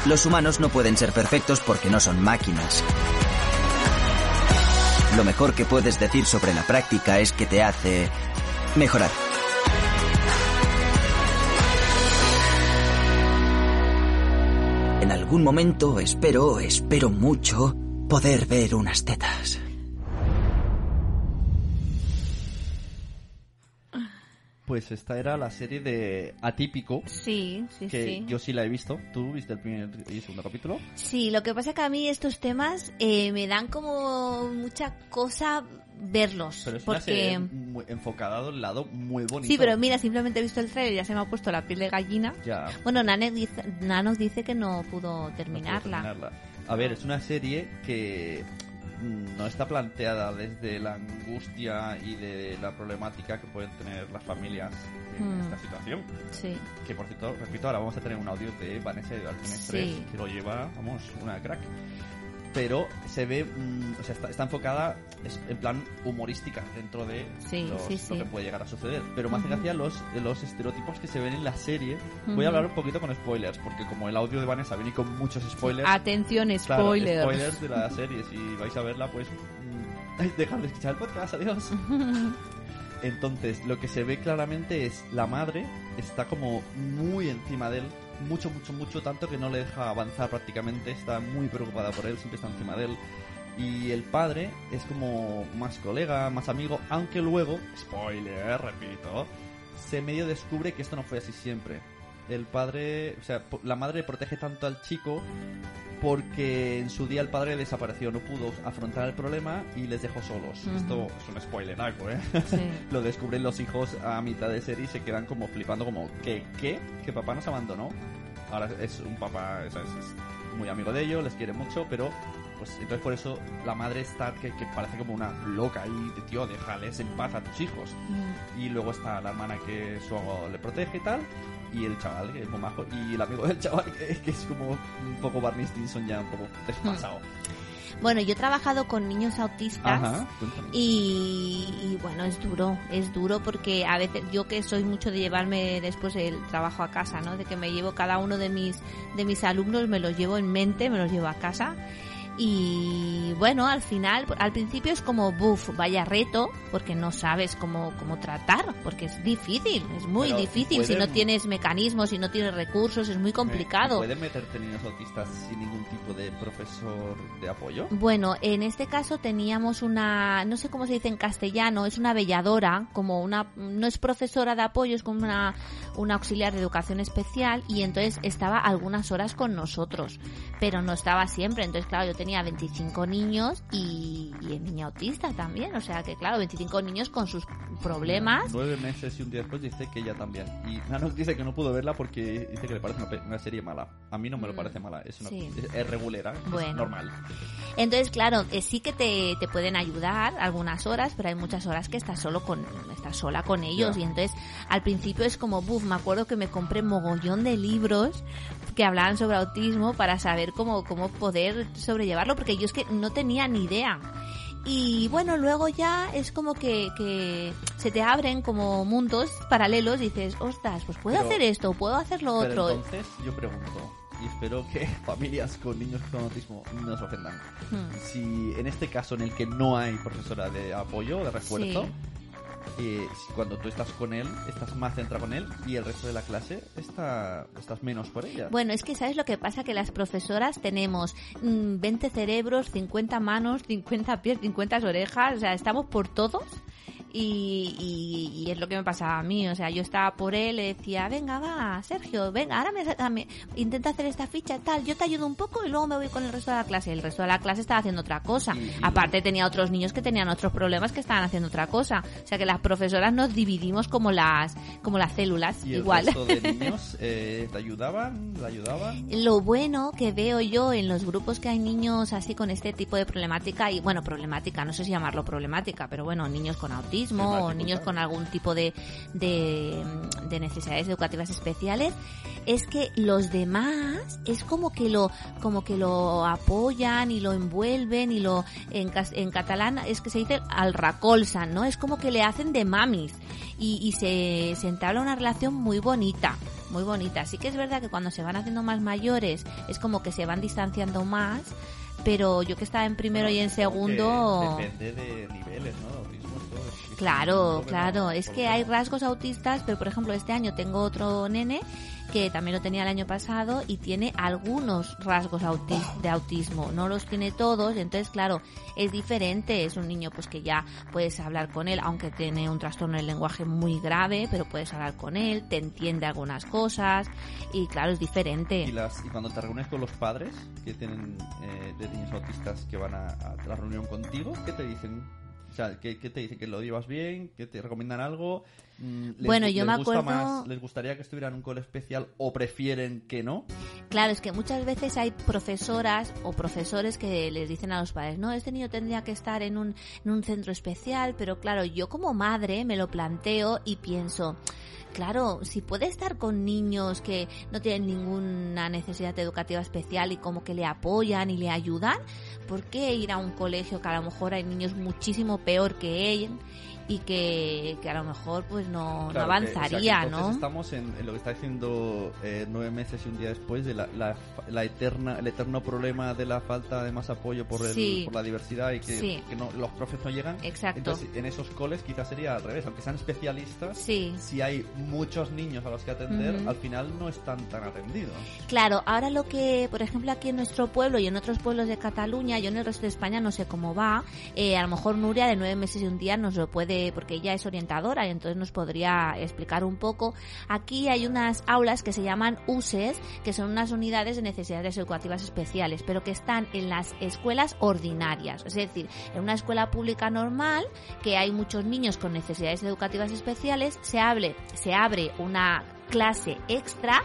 Los humanos no pueden ser perfectos porque no son máquinas. Lo mejor que puedes decir sobre la práctica es que te hace mejorar. En algún momento espero, espero mucho, poder ver unas tetas. Pues esta era la serie de Atípico, Sí, sí, que sí. yo sí la he visto. ¿Tú viste el primer y segundo capítulo? Sí, lo que pasa que a mí estos temas eh, me dan como mucha cosa verlos. Pero es una porque... serie muy enfocada a un lado muy bonito. Sí, pero mira, simplemente he visto el trailer y ya se me ha puesto la piel de gallina. Ya. Bueno, Nanek dice, dice que no pudo no terminarla. A ver, es una serie que no está planteada desde la angustia y de la problemática que pueden tener las familias en Hmm. esta situación. Sí. Que por cierto, repito, ahora vamos a tener un audio de Vanessa de Sí. 3 que lo lleva, vamos, una crack. Pero se ve, mm, o sea, está, está enfocada es- en plan humorística dentro de Sí, los- sí, sí. lo que puede llegar a suceder. Pero hace Ujú. gracia los, los estereotipos que se ven en la serie. Voy a hablar un poquito con spoilers, porque como el audio de Vanessa viene con muchos spoilers. Atención, Claro, spoiler. spoilers de la serie. Si vais a verla, pues. mm, *laughs* Dejad de escuchar el podcast, adiós. *laughs* Entonces, lo que se ve claramente es la madre está como muy encima de él, mucho, mucho, mucho, tanto que no le deja avanzar prácticamente, está muy preocupada por él, siempre está encima de él. Y el padre es como más colega, más amigo, aunque luego, spoiler, repito, se medio descubre que esto no fue así siempre. El padre, o sea, la madre protege tanto al chico porque en su día el padre desapareció, no pudo afrontar el problema y les dejó solos. Esto es un spoiler algo, ¿eh? Sí. *laughs* Lo descubren los hijos a mitad de serie y se quedan como flipando como, ¿qué? ¿Qué? ¿Que papá nos abandonó? Ahora es un papá, o sea, es, es muy amigo de ellos, les quiere mucho, pero pues entonces por eso la madre está que, que parece como una loca y tío, déjales en paz a tus hijos. Mm. Y luego está la hermana que su le protege y tal. Y el chaval, que es muy majo. Y el amigo del chaval, que, que es como un poco Barney Stinson ya un poco despasado. Bueno, yo he trabajado con niños autistas. Ajá. Y, y bueno, es duro, es duro porque a veces yo que soy mucho de llevarme después el trabajo a casa, ¿no? De que me llevo cada uno de mis de mis alumnos, me los llevo en mente, me los llevo a casa. Y bueno, al final, al principio es como, buf, vaya reto, porque no sabes cómo, cómo tratar, porque es difícil, es muy Pero difícil. Si no tienes mecanismos, si no tienes recursos, es muy complicado. ¿Pueden meterte niños autistas sin ningún tipo de profesor de apoyo? Bueno, en este caso teníamos una, no sé cómo se dice en castellano, es una velladora, como una, no es profesora de apoyo, es como una, una auxiliar de educación especial y entonces estaba algunas horas con nosotros, pero no estaba siempre. Entonces, claro, yo tenía 25 niños y, y el niño autista también, o sea que, claro, 25 niños con sus problemas. Nueve meses y un día después dice que ella también. Y Nano dice que no pudo verla porque dice que le parece una, una serie mala. A mí no me lo Mm, parece mala, es, una, sí. es, es regulera, es Bueno. normal. Entonces, claro, eh, sí que te, te pueden ayudar algunas horas, pero hay muchas horas que estás solo con, estás sola con ellos. Y entonces, al principio es como, buf, me acuerdo que me compré mogollón de libros que hablaban sobre autismo para saber cómo, cómo poder sobrellevarlo, porque yo es que no tenía ni idea. Y bueno, luego ya es como que, que se te abren como mundos paralelos y dices, ostras, pues puedo Pero- hacer esto, puedo hacer lo Pero otro. entonces yo pregunto, y espero que *laughs* familias con niños con autismo no se ofendan. Hmm. Si en este caso en el que no hay profesora de apoyo, de refuerzo, Sí. Eh, cuando tú estás con él, estás más centrado con él y el resto de la clase está, estás menos por ella. Bueno, es que ¿sabes lo que pasa? Que las profesoras tenemos mm, 20 cerebros, 50 manos, 50 pies, 50 orejas, o sea, estamos por todos. Y, y- y es lo que me pasaba a mí, o sea, yo estaba por él, le decía, venga, va, Sergio, venga, ahora me, me- intenta hacer esta ficha, tal, yo te ayudo un poco y luego me voy con el resto de la clase. El resto de la clase estaba haciendo otra cosa. Aparte tenía otros niños que tenían otros problemas que estaban haciendo otra cosa. O sea que las profesoras nos dividimos como las, como las células, y el igual. resto de *laughs* niños eh, te ayudaban, la ayudaban. Lo bueno que veo yo en los grupos que hay niños así con este tipo de problemática, y bueno, problemática, no sé si llamarlo problemática, pero bueno, niños con autismo O niños con algún tipo de, de, de necesidades educativas especiales, es que los demás es como que lo, como que lo apoyan y lo envuelven y lo, en, catalán es que se dice al racolsan, ¿no? Es como que le hacen de mamis y, y se, se entabla una relación muy bonita muy bonita. Sí que es verdad que cuando se van haciendo más mayores es como que se van distanciando más, pero yo que estaba en primero y en segundo... Depende de niveles, ¿no? Claro, claro. Es que hay rasgos autistas, pero por ejemplo este año tengo otro nene que también lo tenía el año pasado y tiene algunos rasgos de autismo. No los tiene todos, entonces claro, es diferente. Es un niño pues que ya puedes hablar con él, aunque tiene un trastorno del lenguaje muy grave, pero puedes hablar con él, te entiende algunas cosas y claro, es diferente. Y, las, y cuando te reúnes con los padres que tienen eh, de niños autistas que van a, a la reunión contigo, ¿qué te dicen? O sea, ¿qué, qué te dicen? ¿Que lo llevas bien? ¿Que te recomiendan algo? Mm, ¿les- Bueno, yo les me gusta acuerdo- más- ¿Les gustaría que estuviera en un cole especial o prefieren que no? Claro, es que muchas veces hay profesoras o profesores que les dicen a los padres, no, este niño tendría que estar en un, en un centro especial, pero claro, yo como madre me lo planteo y pienso, claro, si puede estar con niños que no tienen ninguna necesidad educativa especial y como que le apoyan y le ayudan, ¿por qué ir a un colegio que a lo mejor hay niños muchísimo peor que él? Y que, que a lo mejor pues no, no Claro que- o sea, que avanzaría, entonces ¿no? Estamos en, en lo que está diciendo eh, nueve meses y un día después de la, la, la eterna, el eterno problema de la falta de más apoyo por, el, Sí. por la diversidad y que, Sí. que no, los profes no llegan. Exacto. Entonces, en esos coles quizás sería al revés, aunque sean especialistas, Sí. si hay muchos niños a los que atender, al final no están tan atendidos. Claro, ahora lo que, por ejemplo, aquí en nuestro pueblo y en otros pueblos de Cataluña, yo en el resto de España no sé cómo va, eh, a lo mejor Nuria de nueve meses y un día nos lo puede, porque ella es orientadora y entonces nos podría explicar un poco. Aquí hay unas aulas que se llaman USES, que son unas unidades de necesidades educativas especiales, pero que están en las escuelas ordinarias, es decir, en una escuela pública normal, que hay muchos niños con necesidades educativas especiales, se abre, se abre una clase extra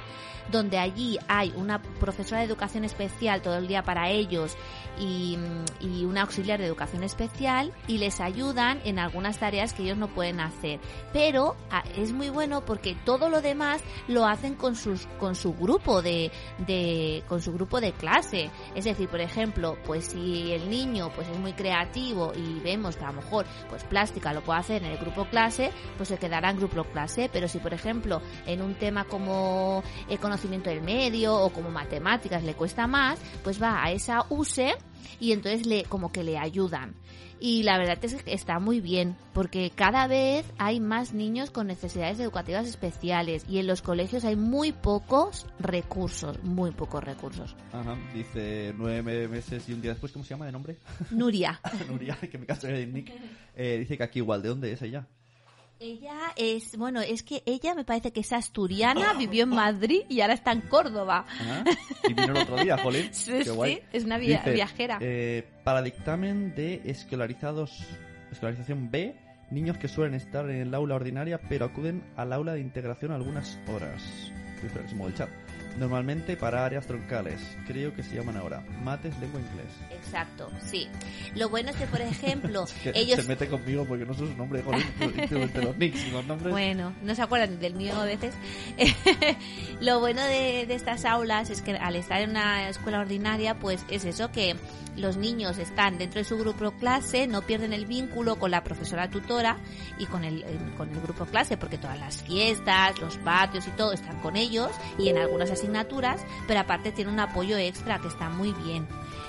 donde allí hay una profesora de educación especial todo el día para ellos y, y una auxiliar de educación especial y les ayudan en algunas tareas que ellos no pueden hacer. Pero ah, es muy bueno porque todo lo demás lo hacen con sus con su grupo de, de con su grupo de clase. Es decir, por ejemplo, pues si el niño pues es muy creativo y vemos que a lo mejor pues plástica lo puede hacer en el grupo clase, pues se quedará en grupo clase, pero si por ejemplo en un tema como el conocimiento del medio o como matemáticas le cuesta más, pues va a esa USE y entonces le como que le ayudan. Y la verdad es que está muy bien, porque cada vez hay más niños con necesidades educativas especiales y en los colegios hay muy pocos recursos, muy pocos recursos. Ajá, dice nueve meses y un día después, ¿cómo se llama de nombre? Nuria. *laughs* Nuria, que me caso de Nick. Eh, dice que aquí igual, ¿de dónde es ella? Ella es, bueno, es que ella me parece que es asturiana, vivió en Madrid y ahora está en Córdoba. Ajá. Y vino el otro día, jolín. *laughs* Sí, Qué sí, guay. es una via- Dice, viajera. eh, para dictamen de escolarizados, escolarización B, niños que suelen estar en el aula ordinaria pero acuden al aula de integración algunas horas. Mueve el chat. Normalmente para áreas troncales, creo que se llaman ahora. Mates, lengua, inglés. Exacto, sí. Lo bueno es que, por ejemplo, *laughs* Que ellos... se mete conmigo porque no sé su nombre, de *laughs* los nicks los nombres. Bueno, no se acuerdan del mío a veces. *laughs* Lo bueno de, de estas aulas es que al estar en una escuela ordinaria, pues es eso que los niños están dentro de su grupo clase, no pierden el vínculo con la profesora tutora y con el, eh, con el grupo clase, porque todas las fiestas, los patios y todo están con ellos y en algunas asignaturas, pero aparte tienen un apoyo extra que está muy bien.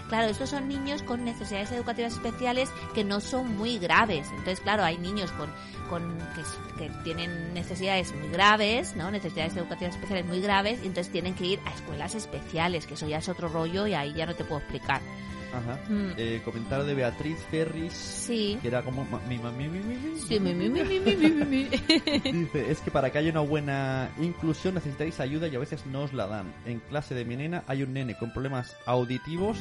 Claro, estos son niños con necesidades educativas especiales que no son muy graves. Entonces, claro, hay niños con, con que tienen necesidades muy graves, ¿no? Necesidades educativas especiales muy graves, y entonces tienen que ir a escuelas especiales, que eso ya es otro rollo y ahí ya no te puedo explicar. Ajá. Mm. Comentario de Beatriz Ferris. Sí. Que era como mi mami, mi, mi, mi, mi, Dice, es que para que haya una buena inclusión necesitáis ayuda y a veces no os la dan. En clase de mi nena hay un nene con problemas auditivos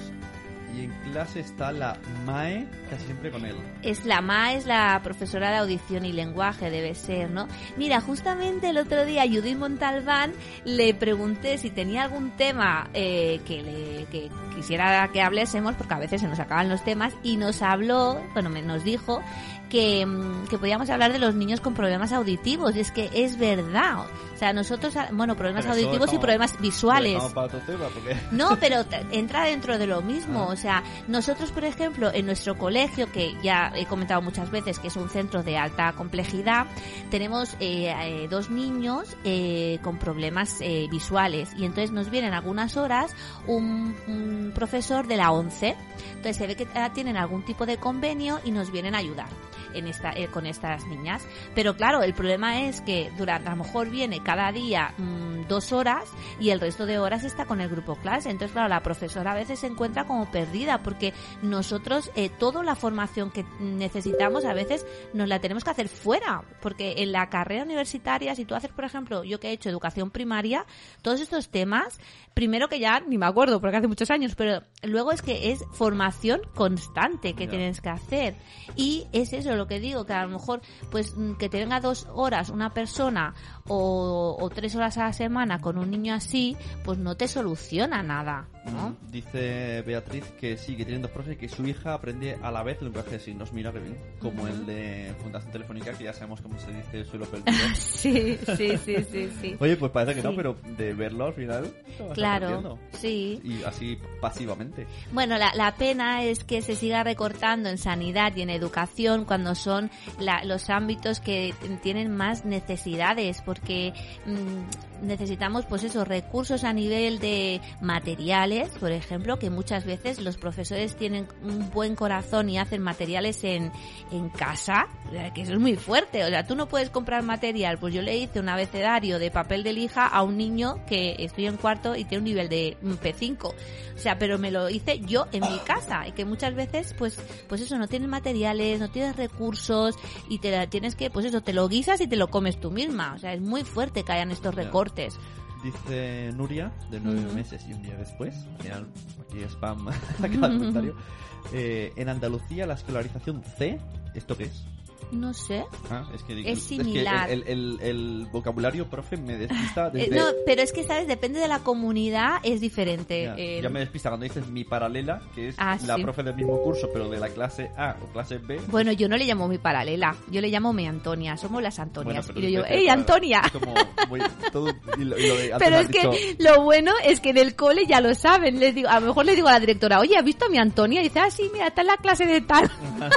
y en clase está la MAE casi siempre con él. Es la MA, es la profesora de audición y lenguaje, debe ser, ¿no? Mira, justamente el otro día a Judith Montalbán le pregunté si tenía algún tema eh, que, le, que quisiera que hablésemos, porque a veces se nos acaban los temas, y nos habló, bueno, me, nos dijo que, mm, que podíamos hablar de los niños con problemas auditivos, y es que es verdad. O sea, nosotros, ah, bueno, problemas Pero auditivos y problemas visuales. para tema. *laughs* No, pero entra dentro de lo mismo. Ah. O sea, nosotros, por ejemplo, en nuestro colegio, que ya he comentado muchas veces que es un centro de alta complejidad, tenemos eh, eh, dos niños eh, con problemas eh, visuales. Y entonces nos vienen algunas horas un, un profesor de la 11. Entonces se ve que ah, tienen algún tipo de convenio y nos vienen a ayudar en esta, eh, con estas niñas. Pero claro, el problema es que durante, a lo mejor viene cada día mm, dos horas y el resto de horas está con el grupo clase. Entonces, claro, la profesora a veces se encuentra como perdida porque nosotros eh, toda la formación que necesitamos a veces nos la tenemos que hacer fuera. Porque en la carrera universitaria, si tú haces, por ejemplo, yo que he hecho educación primaria, todos estos temas, primero que ya ni me acuerdo porque hace muchos años, pero luego es que es formación constante que tienes que hacer. Y es eso lo que digo, que a lo mejor, pues mm, que te venga dos horas una persona o, o tres horas a la semana con un niño así, pues no te soluciona nada, ¿no? Mm, Dice Beatriz que sí, que tienen dos profes y que su hija aprende a la vez lenguaje de signos. Mira que bien. Como el de Fundación Telefónica, que ya sabemos cómo se dice suelo *laughs* perdido. Sí, sí, sí, sí, sí. Oye, pues parece que no, pero de verlo al final. Claro, sí. Y así pasivamente. Bueno, la, la pena es que se siga recortando en sanidad y en educación cuando son la- los ámbitos que tienen más necesidades, porque mmm, necesitamos, pues eso, recursos a nivel de materiales, por ejemplo, que muchas veces los profesores tienen un buen corazón y hacen materiales en, en casa, que eso es muy fuerte. O sea, tú no puedes comprar material. Pues yo le hice un abecedario de papel de lija a un niño que estoy en cuarto y tiene un nivel de mm, P5. O sea, pero me lo hice yo en mi casa y que muchas veces, pues, pues eso, no tienes materiales, no tienes recursos y te la tienes que, pues eso, te lo guisas y te lo comes tú misma. O sea, es muy fuerte que hayan estos Ya. Dice Nuria, de nueve meses y un día después. Mira, aquí spam *laughs* a cada comentario. Eh, en Andalucía, la escolarización C, ¿esto qué es? No sé. Ah, es que, Es que similar. el, el- el vocabulario, profe, me despista *laughs* Eh, desde... no, pero es que, ¿sabes? Depende de la comunidad, es diferente. Ya, El- ya me despista cuando dices mi paralela, que es Ah, la sí. profe del mismo curso, pero de la clase A o clase B. Bueno, yo no le llamo mi paralela, yo le llamo mi Antonia, somos las Antonias. y yo ¡Ey, Antonia! es como muy- todo- y lo- y lo de- *laughs* antes Pero es que lo bueno es que en el cole ya lo saben. Les digo, a lo mejor le digo a la directora, oye, ¿has visto a mi Antonia? Y dice, ah, sí, mira, está en la clase de tal.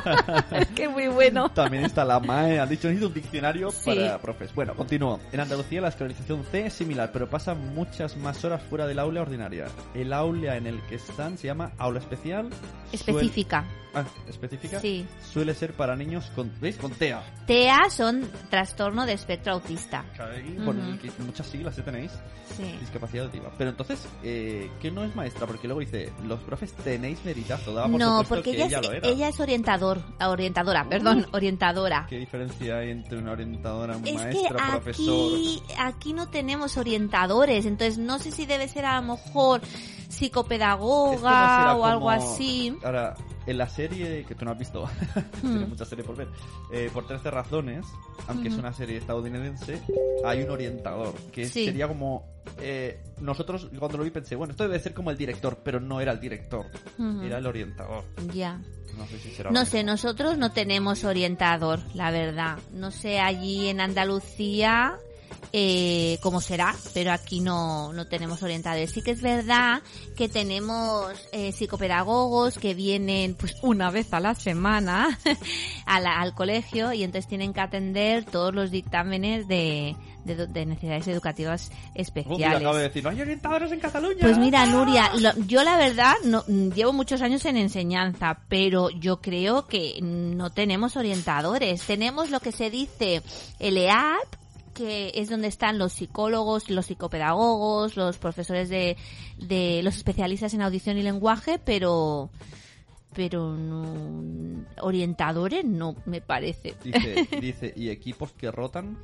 *laughs* es que muy bueno. También está la MAE, han dicho, necesito un diccionario Sí. para profes. Bueno, continúo. En Andalucía la escolarización C es similar, pero pasa muchas más horas fuera del aula ordinaria. El aula en el que están se llama aula especial. Suel- Específica. Ah, específica. Sí. Suele ser para niños con, ¿veis? Con TEA. TEA son trastorno de espectro autista. Con Ujú. que muchas siglas ¿eh, tenéis. Sí. Discapacidad auditiva. Pero entonces, eh, ¿qué no es maestra? Porque luego dice, los profes tenéis meritazo. Daba por No, porque que ella, ella, es, lo era. ella es orientador, orientadora, perdón, orientadora. ¿Qué diferencia hay entre una orientadora, un Es que maestra, profesor? aquí, aquí no tenemos orientadores, entonces no sé si debe ser a lo mejor No psicopedagoga será o algo así. Ahora, en la serie que tú no has visto, *laughs* tiene Hmm. mucha serie por ver, eh, por 13 razones, aunque es Ujú. una serie estadounidense, hay un orientador, que Sí. sería como... eh, nosotros, cuando lo vi, pensé, bueno, esto debe ser como el director, pero no era el director, Ujú. era el orientador. Ya. No sé si será No sé, nosotros no tenemos orientador, la verdad. No sé allí en Andalucía eh, cómo será, pero aquí no, no tenemos orientadores. Sí que es verdad que tenemos eh, psicopedagogos que vienen pues una vez a la semana *laughs* a la- al colegio y entonces tienen que atender todos los dictámenes de, de, de necesidades educativas especiales. acabo de decir, no hay orientadores en Cataluña. Pues mira, Nuria, lo- yo la verdad no, llevo muchos años en enseñanza, pero yo creo que no tenemos orientadores. Tenemos lo que se dice el EAP, que es donde están los psicólogos, los psicopedagogos, los profesores de, de los especialistas en audición y lenguaje, pero pero no, orientadores no me parece Dice, *laughs* dice, ¿y equipos que rotan?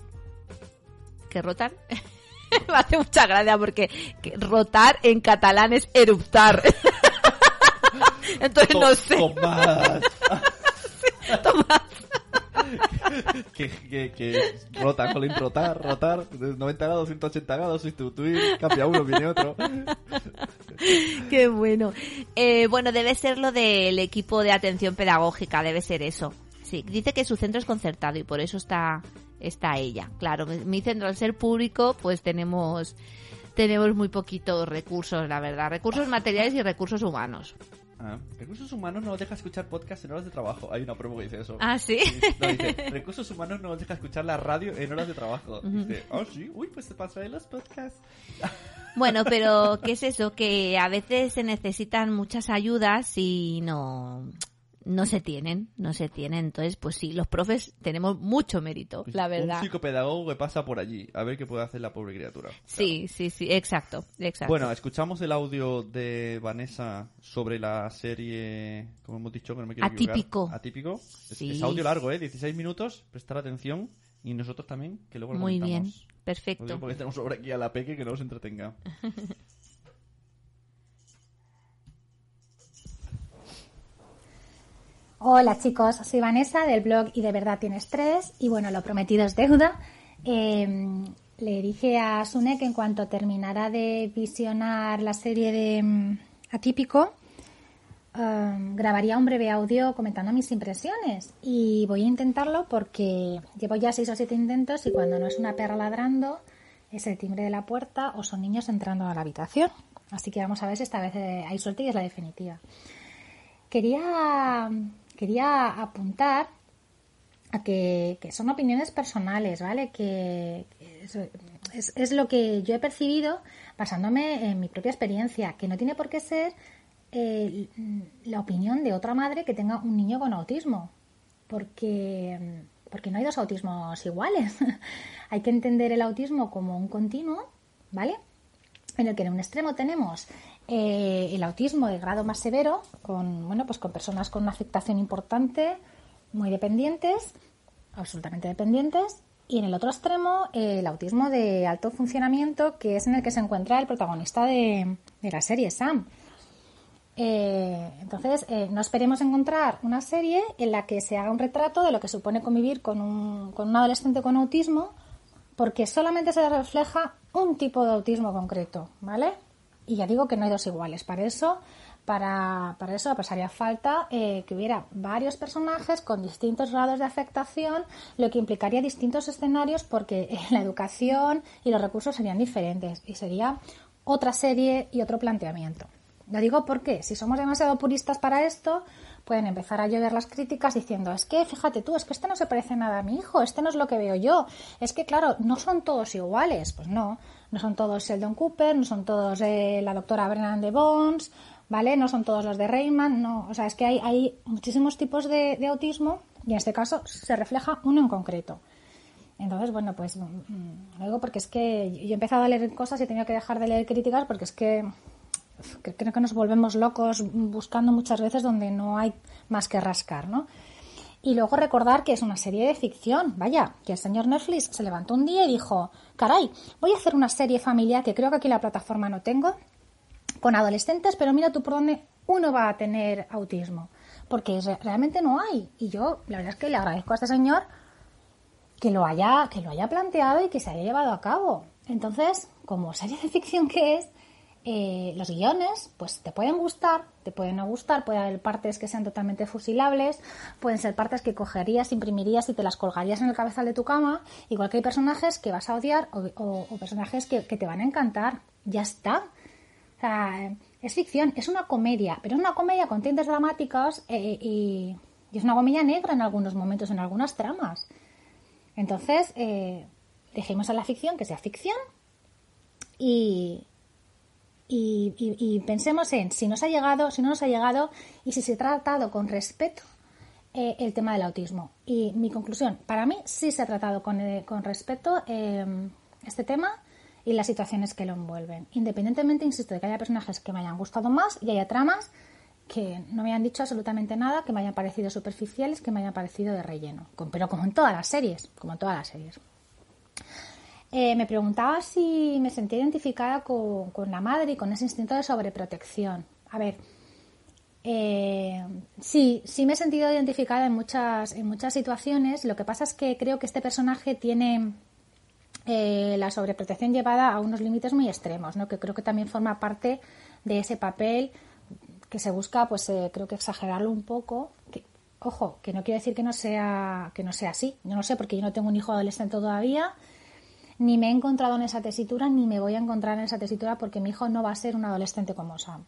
que rotan. *laughs* me hace mucha gracia porque que rotar en catalán es eruptar. *laughs* Entonces no sé. Tomás. *laughs* que, que, que rota, Colin, rotar, rotar, de 90 grados, 180 grados, sustituir, cambia uno, viene otro. *laughs* Qué bueno. Eh, bueno, debe ser lo del equipo de atención pedagógica, debe ser eso. Sí, dice que su centro es concertado y por eso está está ella. Claro, mi centro al ser público, pues tenemos tenemos muy poquitos recursos, la verdad, recursos materiales y recursos humanos. Ah, recursos humanos no nos deja escuchar podcast en horas de trabajo. Hay una promo que dice eso. Ah, ¿sí? No, dice, recursos humanos no nos deja escuchar la radio en horas de trabajo. Ujú. Dice, ah, sí, uy, pues se pasa en los podcasts. *laughs* Bueno, pero ¿qué es eso? Que a veces se necesitan muchas ayudas y no no se tienen, no se tienen. Entonces, pues sí, los profes tenemos mucho mérito, la Un verdad. psicopedagogo que pasa por allí, a ver qué puede hacer la pobre criatura. Sí, sí, sí, exacto, exacto. Bueno, escuchamos el audio de Vanessa sobre la serie, como hemos dicho, que no me quiero equivocar. Atípico. Es, es audio largo, ¿eh? 16 minutos, prestar atención. Y nosotros también, que luego lo Muy bien, perfecto. porque tenemos sobre aquí a la peque que no nos entretenga. *laughs* Hola chicos, soy Vanessa del blog Y de verdad tienes tres y bueno, lo prometido es deuda. Eh, le dije a Sune que en cuanto terminara de visionar la serie de mm, Atípico, eh, grabaría un breve audio comentando mis impresiones y voy a intentarlo porque llevo ya seis o siete intentos y cuando no es una perra ladrando es el timbre de la puerta o son niños entrando a la habitación. Así que vamos a ver si esta vez eh, hay suerte y es la definitiva. Quería, quería apuntar a que, son opiniones personales, ¿vale? Que, es- es lo que yo he percibido basándome en mi propia experiencia, que no tiene por qué ser eh, la opinión de otra madre que tenga un niño con autismo, porque, porque no hay dos autismos iguales. *laughs* hay que entender el autismo como un continuo, ¿vale? en el que en un extremo tenemos eh, el autismo de grado más severo, con, bueno, pues con personas con una afectación importante, muy dependientes, absolutamente dependientes, y en el otro extremo el autismo de alto funcionamiento, que es en el que se encuentra el protagonista de, de la serie, Sam. Eh, entonces, eh, no esperemos encontrar una serie en la que se haga un retrato de lo que supone convivir con un, con un adolescente con autismo, porque solamente se refleja un tipo de autismo concreto, ¿vale? Y ya digo que no hay dos iguales. Para eso, para, para eso pasaría falta eh, que hubiera varios personajes con distintos grados de afectación, lo que implicaría distintos escenarios porque la educación y los recursos serían diferentes y sería otra serie y otro planteamiento. Lo digo porque si somos demasiado puristas para esto, pueden empezar a llover las críticas diciendo, es que fíjate tú, es que este no se parece nada a mi hijo, este no es lo que veo yo, es que claro, no son todos iguales, pues no, no son todos Sheldon Cooper, no son todos eh, la doctora Brennan de Bones, ¿vale? No son todos los de Rayman, no, o sea, es que hay, hay muchísimos tipos de, de autismo y en este caso se refleja uno en concreto. Entonces, bueno, pues mm, lo digo porque es que yo he empezado a leer cosas y he tenido que dejar de leer críticas porque es que creo que nos volvemos locos buscando muchas veces donde no hay más que rascar, ¿no? Y luego recordar que es una serie de ficción, vaya, que el señor Netflix se levantó un día y dijo, caray, voy a hacer una serie familiar que creo que aquí la plataforma no tengo, con adolescentes, pero mira tú por dónde uno va a tener autismo, porque realmente no hay. Y yo, la verdad es que le agradezco a este señor que lo haya, que lo haya planteado y que se haya llevado a cabo. Entonces, como serie de ficción que es, eh, los guiones, pues te pueden gustar, te pueden no gustar, puede haber partes que sean totalmente fusilables, pueden ser partes que cogerías, imprimirías y te las colgarías en el cabezal de tu cama, igual que hay personajes que vas a odiar o, personajes que, te van a encantar. Ya está. O sea, es ficción, es una comedia, pero es una comedia con tintes dramáticos eh, y, es una comedia negra en algunos momentos, en algunas tramas. Entonces, eh, dejemos a la ficción que sea ficción y, y, pensemos en si nos ha llegado, si no nos ha llegado y si se ha tratado con respeto eh, el tema del autismo. Y mi conclusión, para mí sí se ha tratado con, eh, con respeto eh, este tema y las situaciones que lo envuelven. Independientemente, insisto, de que haya personajes que me hayan gustado más y haya tramas que no me hayan dicho absolutamente nada, que me hayan parecido superficiales, que me hayan parecido de relleno. Pero como en todas las series, como en todas las series. Eh, me preguntaba si me sentía identificada con, la madre y con ese instinto de sobreprotección. A ver, eh, sí, sí me he sentido identificada en muchas, en muchas situaciones. Lo que pasa es que creo que este personaje tiene eh, la sobreprotección llevada a unos límites muy extremos, ¿no? que creo que también forma parte de ese papel que se busca, pues creo que exagerarlo un poco. ojo, que no quiere decir que no sea que no sea así. Yo no sé porque yo no tengo un hijo adolescente todavía ni me he encontrado en esa tesitura ni me voy a encontrar en esa tesitura porque mi hijo no va a ser un adolescente como Sam.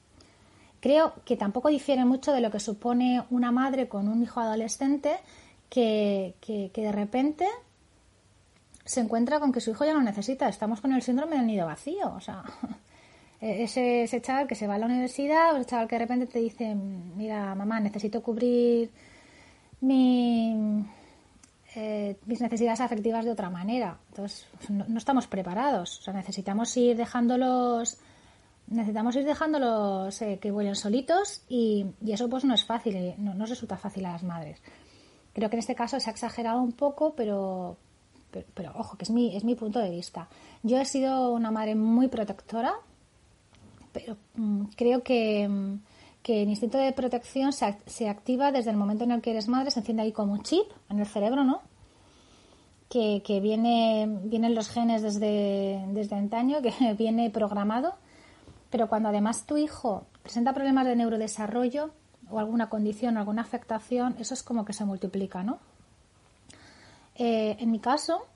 Creo que tampoco difiere mucho de lo que supone una madre con un hijo adolescente que, que, de repente se encuentra con que su hijo ya lo necesita. Estamos con el síndrome del nido vacío. O sea, *laughs* ese, ese chaval que se va a la universidad, o ese chaval que de repente te dice, mira, mamá, necesito cubrir mi, eh, mis necesidades afectivas de otra manera. Entonces, no, estamos preparados. O sea, necesitamos ir dejándolos, necesitamos ir dejándolos eh, que vuelen solitos y, eso pues no es fácil, eh, no, resulta fácil a las madres. Creo que en este caso se ha exagerado un poco, pero, pero, ojo, que es mi, es mi punto de vista. Yo he sido una madre muy protectora, pero mm, creo que, mm, que el instinto de protección se, se, activa desde el momento en el que eres madre, se enciende ahí como un chip en el cerebro, ¿no? Que, que viene, vienen los genes desde, antaño, que *laughs* viene programado, pero cuando además tu hijo presenta problemas de neurodesarrollo o alguna condición, alguna afectación, eso es como que se multiplica, ¿no? Eh, en mi caso,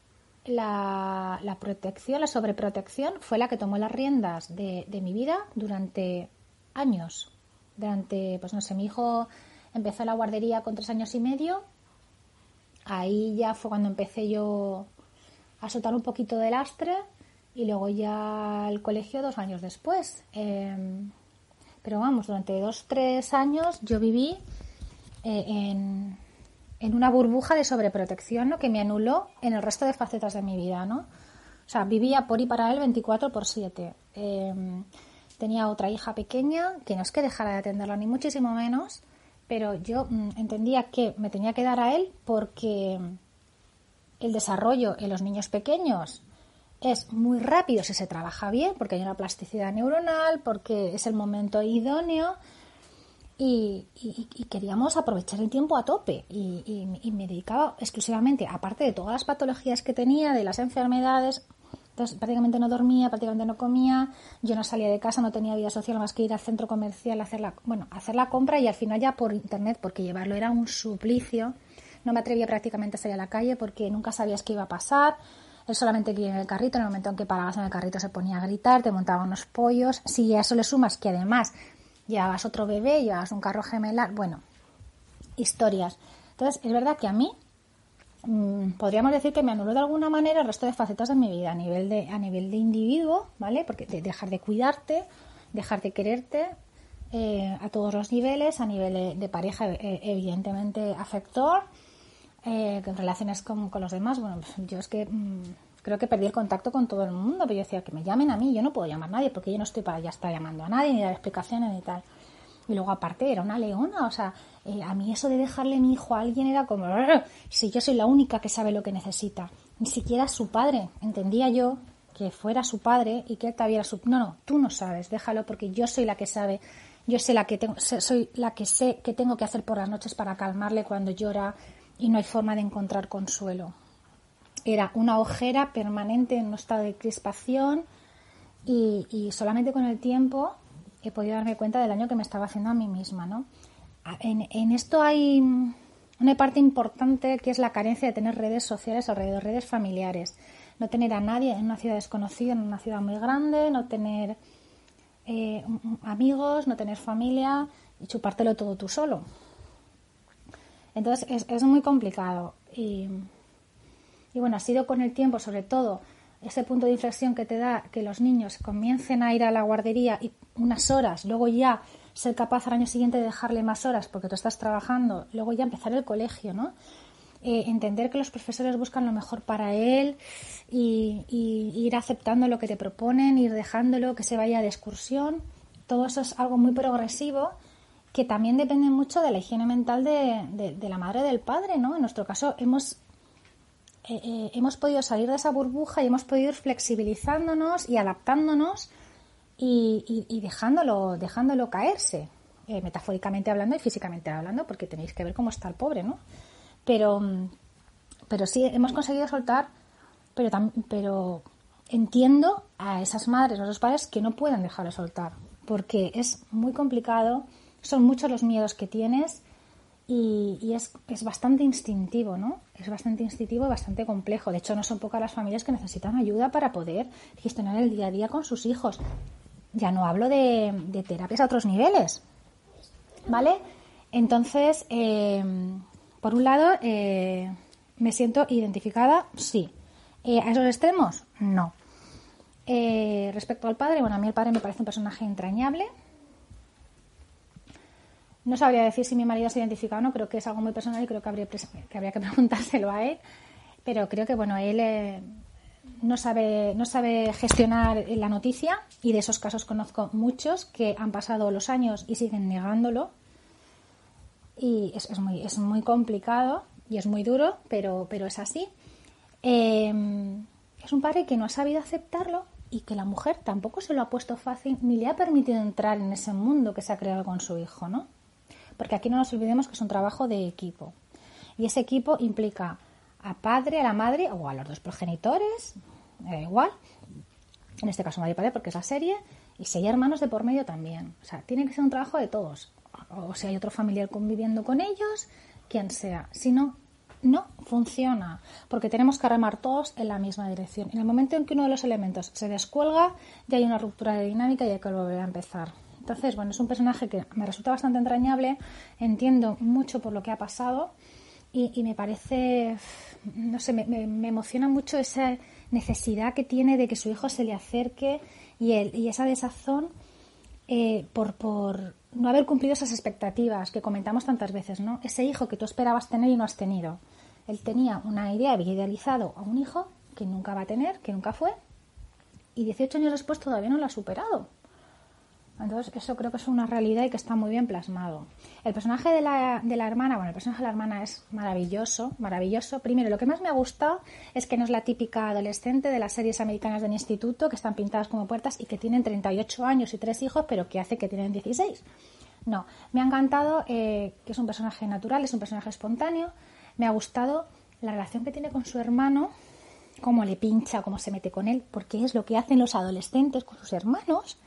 la, protección, la sobreprotección fue la que tomó las riendas de mi vida durante años durante, pues no sé, mi hijo empezó la guardería con tres años y medio. Ahí ya fue cuando empecé yo a soltar un poquito de lastre y luego ya el colegio dos años después. Em, pero vamos, durante dos, tres años yo viví eh, en, en, una burbuja de sobreprotección ¿no? que me anuló en el resto de facetas de mi vida. ¿no? O sea, vivía por y para él 24 por 7. Tenía otra hija pequeña, que no es que dejara de atenderla ni muchísimo menos, pero yo mm, entendía que me tenía que dar a él porque el desarrollo en los niños pequeños es muy rápido si se trabaja bien, porque hay una plasticidad neuronal, porque es el momento idóneo, y, queríamos aprovechar el tiempo a tope. Y me dedicaba exclusivamente, aparte de todas las patologías que tenía, de las enfermedades, entonces prácticamente no dormía, prácticamente no comía, yo no salía de casa, no tenía vida social más que ir al centro comercial a hacer la, bueno, hacer la compra y al final ya por internet, porque llevarlo era un suplicio. No me atrevía prácticamente a salir a la calle porque nunca sabías qué iba a pasar. Él solamente quería en el carrito, en el momento en que parabas en el carrito se ponía a gritar, te montaba unos pollos. Si a eso le sumas que además llevabas otro bebé, llevabas un carro gemelar, bueno, historias. Entonces, es verdad que a mí podríamos decir que me anuló de alguna manera el resto de facetas de mi vida a nivel de a nivel de individuo, ¿vale? Porque de dejar de cuidarte, dejar de quererte eh, a todos los niveles, a nivel de, pareja, eh, evidentemente afector, eh, relaciones con, con los demás. Bueno, pues, yo es que mm, creo que perdí el contacto con todo el mundo, pero yo decía que me llamen a mí, yo no puedo llamar a nadie porque yo no estoy para ya estar llamando a nadie ni dar explicaciones ni tal. Y luego aparte era una leona, o sea, eh, a mí eso de dejarle mi hijo a alguien era como, si yo soy la única que sabe lo que necesita, ni siquiera su padre, entendía yo que fuera su padre y que él te su... No, no, tú no sabes, déjalo porque yo soy la que sabe, yo sé la que tengo, soy la que sé que tengo que hacer por las noches para calmarle cuando llora y no hay forma de encontrar consuelo. Era una ojera permanente en un estado de crispación y solamente con el tiempo he podido darme cuenta del daño que me estaba haciendo a mí misma, ¿no? En, esto hay una parte importante que es la carencia de tener redes sociales alrededor, redes familiares. No tener a nadie en una ciudad desconocida, en una ciudad muy grande, no tener eh, amigos, no tener familia y chupártelo todo tú solo. Entonces es, muy complicado. Y bueno, ha sido con el tiempo, sobre todo, ese punto de inflexión que te da que los niños comiencen a ir a la guardería y unas horas, luego ya ser capaz al año siguiente de dejarle más horas porque tú estás trabajando, luego ya empezar el colegio, ¿no? Eh, entender que los profesores buscan lo mejor para él y, ir aceptando lo que te proponen, ir dejándolo, que se vaya de excursión. Todo eso es algo muy progresivo que también depende mucho de la higiene mental de, de- la madre del padre, ¿no? En nuestro caso hemos eh, hemos podido salir de esa burbuja y hemos podido ir flexibilizándonos y adaptándonos y, dejándolo, dejándolo caerse, eh, metafóricamente hablando y físicamente hablando, porque tenéis que ver cómo está el pobre, ¿no? Pero, pero sí, hemos conseguido soltar, pero, tam- pero entiendo a esas madres o esos padres que no pueden dejar de soltar, porque es muy complicado, son muchos los miedos que tienes y, y es, es bastante instintivo, ¿no? Es bastante instintivo y bastante complejo. De hecho, no son pocas las familias que necesitan ayuda para poder gestionar el día a día con sus hijos. Ya no hablo de, terapias a otros niveles, ¿vale? Entonces, eh, por un lado, eh, me siento identificada, sí. Eh, ¿A esos extremos? No. Eh, respecto al padre, bueno, a mí el padre me parece un personaje entrañable. No sabría decir si mi marido se identifica o no, creo que es algo muy personal y creo que habría, que habría que *laughs* preguntárselo a él. Pero creo que, bueno, él eh, no, sabe, no sabe gestionar la noticia y de esos casos conozco muchos que han pasado los años y siguen negándolo. Y es, es muy, es muy complicado y es muy duro, pero, pero es así. Eh, es un padre que no ha sabido aceptarlo y que la mujer tampoco se lo ha puesto fácil ni le ha permitido entrar en ese mundo que se ha creado con su hijo, ¿no? Porque aquí no nos olvidemos que es un trabajo de equipo. Y ese equipo implica a padre, a la madre o a los dos progenitores, da igual. En este caso madre y padre porque es la serie. Y si hay hermanos de por medio también. O sea, tiene que ser un trabajo de todos. O si hay otro familiar conviviendo con ellos, quien sea. Si no, no funciona. Porque tenemos que remar todos en la misma dirección. En el momento en que uno de los elementos se descuelga, ya hay una ruptura de dinámica y hay que volver a empezar. Entonces, bueno, es un personaje que me resulta bastante entrañable, entiendo mucho por lo que ha pasado y, me parece, no sé, me, emociona mucho esa necesidad que tiene de que su hijo se le acerque y esa desazón eh, por, por no haber cumplido esas expectativas que comentamos tantas veces, ¿no? Ese hijo que tú esperabas tener y no has tenido. Él tenía una idea, había idealizado a un hijo que nunca va a tener, que nunca fue, y 18 años después todavía no lo ha superado. Entonces, eso creo que es una realidad y que está muy bien plasmado. El personaje de la, de la hermana, bueno, el personaje de la hermana es maravilloso, maravilloso. Primero, lo que más me ha gustado es que no es la típica adolescente de las series americanas del instituto que están pintadas como puertas y que tienen 38 años y tres hijos, pero que hace que tienen 16. No, me ha encantado eh, que es un personaje natural, es un personaje espontáneo. Me ha gustado la relación que tiene con su hermano, cómo le pincha, cómo se mete con él, porque es lo que hacen los adolescentes con sus hermanos,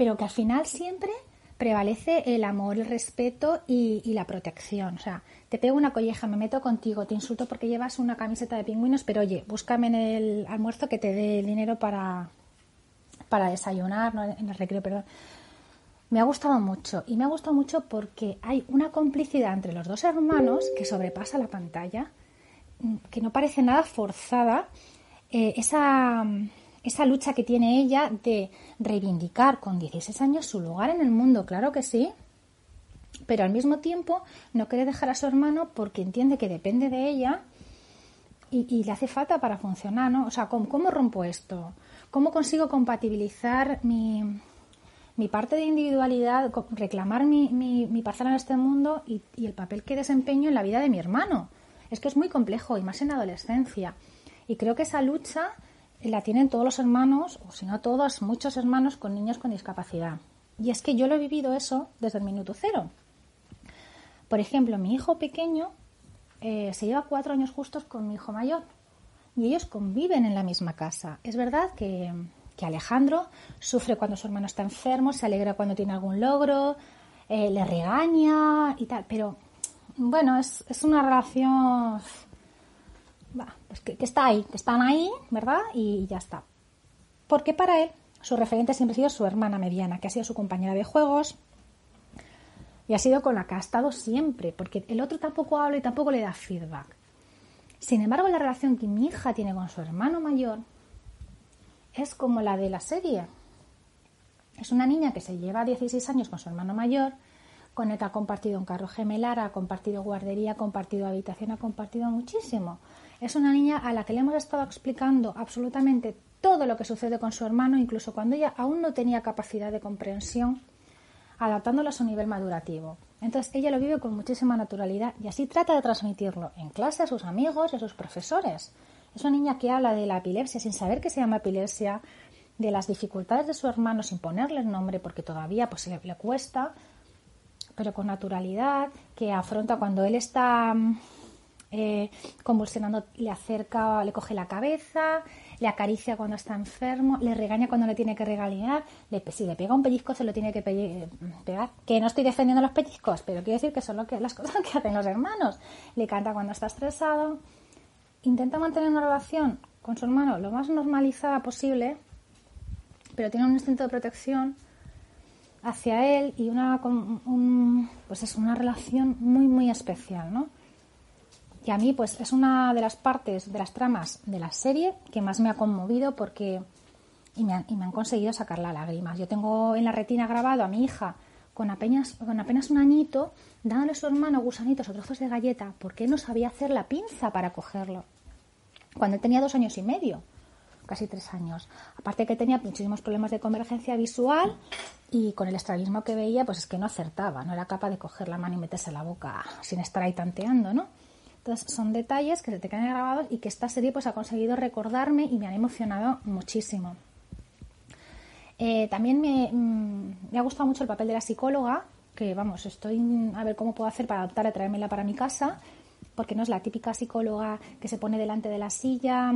pero que al final siempre prevalece el amor, el respeto y, la protección. O sea, te pego una colleja, me meto contigo, te insulto porque llevas una camiseta de pingüinos, pero oye, búscame en el almuerzo que te dé el dinero para, para desayunar, ¿no? en el recreo, perdón. Me ha gustado mucho y me ha gustado mucho porque hay una complicidad entre los dos hermanos que sobrepasa la pantalla, que no parece nada forzada. Eh, esa, esa lucha que tiene ella de reivindicar con 16 años su lugar en el mundo, claro que sí, pero al mismo tiempo no quiere dejar a su hermano porque entiende que depende de ella y, y le hace falta para funcionar, ¿no? O sea, ¿cómo, cómo rompo esto? ¿Cómo consigo compatibilizar mi, parte de individualidad, reclamar mi, mi, mi parcela en este mundo y, y el papel que desempeño en la vida de mi hermano? Es que es muy complejo y más en adolescencia. Y creo que esa lucha la tienen todos los hermanos, o si no todos, muchos hermanos con niños con discapacidad. Y es que yo lo he vivido eso desde el minuto cero. Por ejemplo, mi hijo pequeño eh, se lleva cuatro años justos con mi hijo mayor y ellos conviven en la misma casa. Es verdad que, que Alejandro sufre cuando su hermano está enfermo, se alegra cuando tiene algún logro, eh, le regaña y tal, pero bueno, es, es una relación va, pues que, que está ahí, que están ahí, ¿verdad? Y ya está. Porque para él su referente siempre ha sido su hermana mediana, que ha sido su compañera de juegos, y ha sido con la que ha estado siempre, porque el otro tampoco habla y tampoco le da feedback. Sin embargo, la relación que mi hija tiene con su hermano mayor es como la de la serie. Es una niña que se lleva 16 años con su hermano mayor, con el que ha compartido un carro gemelar, ha compartido guardería, ha compartido habitación, ha compartido muchísimo. Es una niña a la que le hemos estado explicando absolutamente todo lo que sucede con su hermano, incluso cuando ella aún no tenía capacidad de comprensión, adaptándolo a su nivel madurativo. Entonces ella lo vive con muchísima naturalidad y así trata de transmitirlo en clase a sus amigos y a sus profesores. Es una niña que habla de la epilepsia sin saber que se llama epilepsia, de las dificultades de su hermano sin ponerle el nombre porque todavía pues le, le cuesta, pero con naturalidad, que afronta cuando él está eh, convulsionando, le acerca, le coge la cabeza, le acaricia cuando está enfermo, le regaña cuando le tiene que regañar, le, si le pega un pellizco se lo tiene que pe- pegar. Que no estoy defendiendo los pellizcos, pero quiero decir que son lo que, las *laughs* cosas que hacen los hermanos. Le canta cuando está estresado. Intenta mantener una relación con su hermano lo más normalizada posible, pero tiene un instinto de protección hacia él y una un- pues es una relación muy muy especial, ¿no? Y a mí pues es una de las partes de las tramas de la serie que más me ha conmovido porque y me han, y me han conseguido sacar las lágrimas. Yo tengo en la retina grabado a mi hija con apenas, con apenas un añito dándole a su hermano gusanitos o trozos de galleta porque no sabía hacer la pinza para cogerlo. Cuando él tenía dos años y medio, casi tres años. Aparte que tenía muchísimos problemas de convergencia visual y con el estrabismo que veía, pues es que no acertaba, no era capaz de coger la mano y meterse la boca sin estar ahí tanteando, ¿no? Entonces son detalles que se te quedan grabados y que esta serie pues ha conseguido recordarme y me han emocionado muchísimo. Eh, también me, mm, me ha gustado mucho el papel de la psicóloga, que vamos, estoy a ver cómo puedo hacer para adaptarla y traérmela para mi casa, porque no es la típica psicóloga que se pone delante de la silla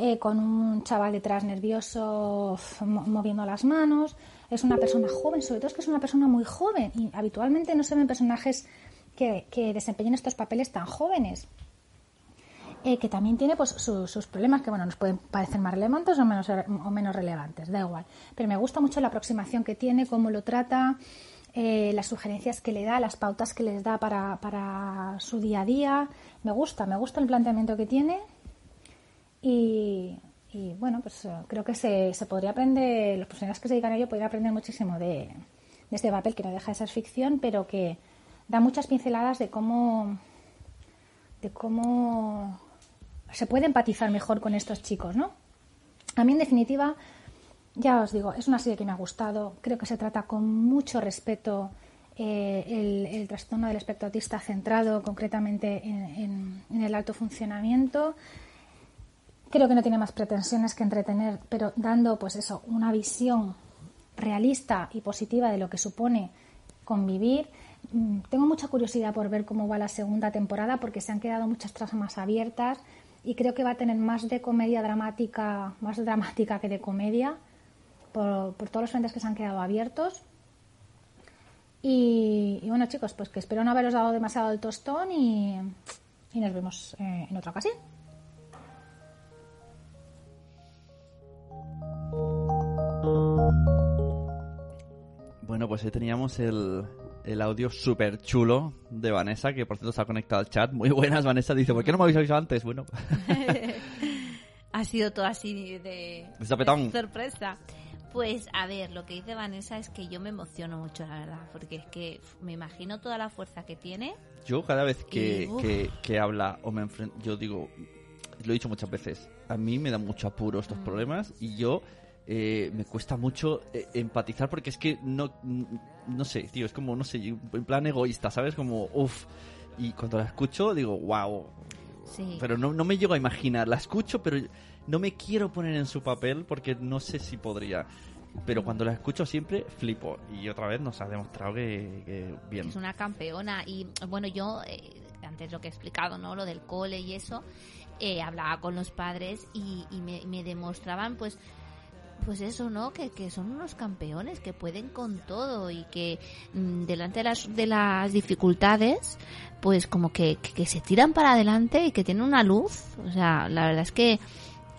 eh, con un chaval detrás nervioso moviendo las manos. Es una persona joven, sobre todo es que es una persona muy joven y habitualmente no se ven personajes que, que desempeñen estos papeles tan jóvenes. Eh, que también tiene pues su- sus problemas que bueno nos pueden parecer más relevantes o menos o menos relevantes da igual pero me gusta mucho la aproximación que tiene cómo lo trata eh, las sugerencias que le da las pautas que les da para, para su día a día me gusta me gusta el planteamiento que tiene y, y, bueno pues eh, creo que se, se podría aprender los profesionales que se dedican a ello podrían aprender muchísimo de este papel que no deja de ser ficción pero que da muchas pinceladas de cómo de cómo se puede empatizar mejor con estos chicos, ¿no? A mí, en definitiva, ya os digo, es una serie que me ha gustado. Creo que se trata con mucho respeto eh, el, trastorno del espectro autista centrado concretamente en, en- en el alto funcionamiento. Creo que no tiene más pretensiones que entretener, pero dando, pues eso, una visión realista y positiva de lo que supone convivir. Mm, Tengo mucha curiosidad por ver cómo va la segunda temporada porque se han quedado muchas tramas abiertas y creo que va a tener más de comedia dramática, más dramática que de comedia por, todos los frentes que se han quedado abiertos. Y, y bueno chicos, pues que espero no haberos dado demasiado el tostón y, y nos vemos eh, en otra ocasión. Bueno, pues ahí teníamos el, el audio súper chulo de Vanessa, que por cierto se ha conectado al chat. Muy buenas, Vanessa. Dice, ¿por qué no me habéis avisado antes? Bueno, *laughs* ha sido todo así de, De sorpresa. Pues a ver, lo que dice Vanessa es que yo me emociono mucho, la verdad, porque es que me imagino toda la fuerza que tiene. yo cada vez que, Y, que, que habla o me enfrento, yo digo, lo he dicho muchas veces, a mí me da mucho apuro Mm. estos problemas y yo eh, me cuesta mucho eh, empatizar porque es que no, no sé, tío, es como, no sé, en plan egoísta, ¿sabes? Como, uff. Y cuando la escucho digo, wow, Sí. pero no, no me llego a imaginar. La escucho, pero no me quiero poner en su papel porque no sé si podría. Pero cuando la escucho siempre flipo. Y otra vez nos ha demostrado que, que bien. Es una campeona y bueno, yo eh, antes lo que he explicado, ¿no? Lo del cole y eso, eh, hablaba con los padres y, y me, me demostraban pues pues eso, ¿no? Que, que son unos campeones, que pueden con todo y que mm, delante de las, de las dificultades, pues como que, que, que se tiran para adelante y que tienen una luz. O sea, la verdad es que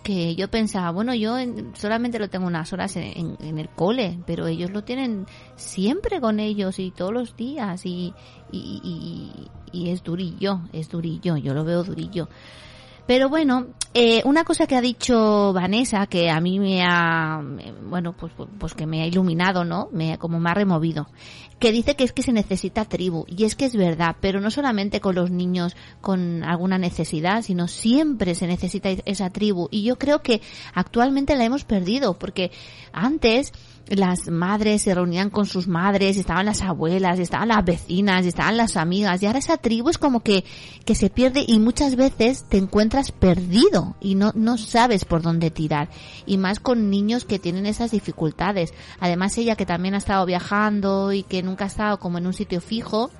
que yo pensaba, bueno, yo en- solamente lo tengo unas horas en, en- en el cole, pero ellos lo tienen siempre con ellos y todos los días y, y, y- y es durillo, es durillo, yo lo veo durillo. Pero bueno, eh, una cosa que ha dicho Vanessa, que a mí me ha, bueno, pues- pues que me ha iluminado, ¿no? Me, como me ha removido. Que dice que es que se necesita tribu. Y es que es verdad, pero no solamente con los niños con alguna necesidad, sino siempre se necesita esa tribu. Y yo creo que actualmente la hemos perdido, porque antes las madres se reunían con sus madres, estaban las abuelas, estaban las vecinas, estaban las amigas, y ahora esa tribu es como que, que se pierde y muchas veces te encuentras perdido y no, no sabes por dónde tirar. Y más con niños que tienen esas dificultades. Además ella que también ha estado viajando y que nunca ha estado como en un sitio fijo,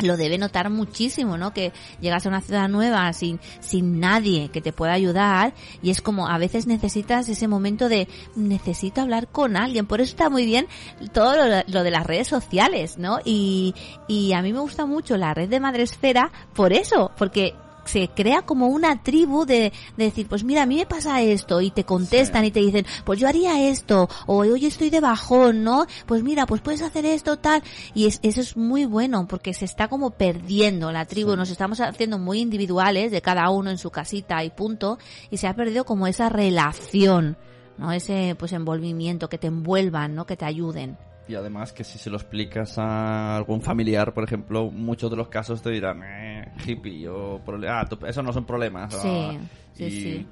lo debe notar muchísimo, ¿no? Que llegas a una ciudad nueva sin, sin nadie que te pueda ayudar y es como a veces necesitas ese momento de necesito hablar con alguien. Por eso está muy bien todo lo, lo de las redes sociales, ¿no? Y, y a mí me gusta mucho la red de Madresfera por eso, porque se crea como una tribu de, de decir, pues mira, a mí me pasa esto, y te contestan y te dicen, pues yo haría esto, o hoy estoy de bajón, ¿no? Pues mira, pues puedes hacer esto, tal, y es, eso es muy bueno, porque se está como perdiendo la tribu, nos estamos haciendo muy individuales, de cada uno en su casita y punto, y se ha perdido como esa relación, ¿no? Ese, pues envolvimiento, que te envuelvan, ¿no? Que te ayuden. Y además que si se lo explicas a algún familiar, por ejemplo, muchos de los casos te dirán, eh, hippie o ah, tú- eso no son problemas. Sí, ah, sí, y, sí.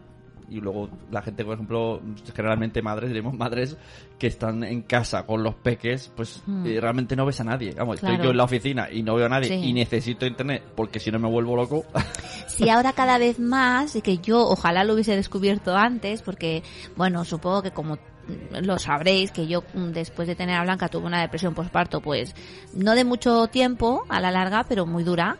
y luego la gente, por ejemplo, generalmente madres, diremos madres que están en casa con los peques, pues Hmm. eh, realmente no ves a nadie. Vamos, estoy Claro. yo en la oficina y no veo a nadie Sí. y necesito internet porque si no me vuelvo loco. *laughs* Sí, ahora cada vez más, y que yo ojalá lo hubiese descubierto antes, porque, bueno, supongo que como lo sabréis, que yo mm, después de tener a Blanca tuve una depresión postparto, pues no de mucho tiempo a la larga, pero muy dura.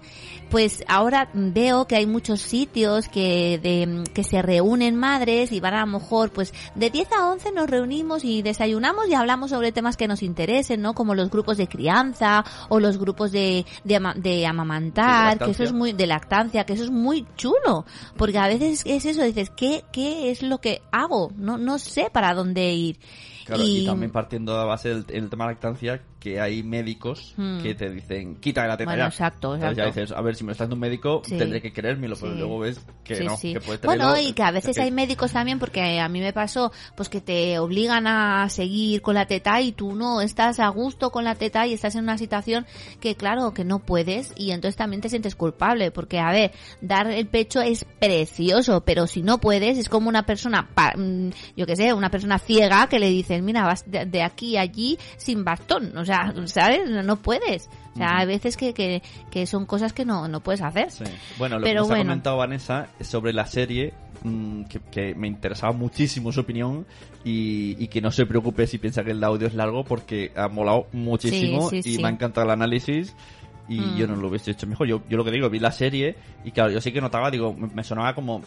Pues ahora veo que hay muchos sitios que de, que se reúnen madres y van a lo mejor pues de 10 a 11 nos reunimos y desayunamos y hablamos sobre temas que nos interesen, ¿no? Como los grupos de crianza o los grupos de, de, ama- de amamantar, que eso es muy de lactancia, que eso es muy chulo, porque a veces es eso, dices, ¿qué, qué es lo que hago? No, no sé para dónde ir. Claro, y, también partiendo de base del el tema de lactancia, que hay médicos Hmm. que te dicen, quita la teta Bueno, ya. exacto, ya exacto. dices, a ver, si me está dando un médico, Sí. tendré que creérmelo, pero Sí. luego ves que Sí, no, que puedes tenerlo- Bueno, y que a veces hay médicos también, porque a mí me pasó, pues que te obligan a seguir con la teta y tú no estás a gusto con la teta y estás en una situación que, claro, que no puedes y entonces también te sientes culpable, porque, a ver, dar el pecho es precioso, pero si no puedes, es como una persona, mm, yo que sé, una persona ciega que le dicen, dicen, mira, vas de, de aquí a allí sin bastón, o sea, ¿sabes? No, no puedes. O sea, hay veces que, que, que son cosas que no, no puedes hacer. Sí. Bueno, lo Pero que nos ha bueno. comentado Vanessa sobre la serie, mm, que, que me interesaba muchísimo su opinión y, y que no se preocupe si piensa que el audio es largo porque ha molado muchísimo Sí, sí, y me ha encantado el análisis y Mm. yo no lo hubiese hecho mejor. Yo, yo lo que digo, vi la serie y claro, yo sí que notaba, digo, me, me sonaba como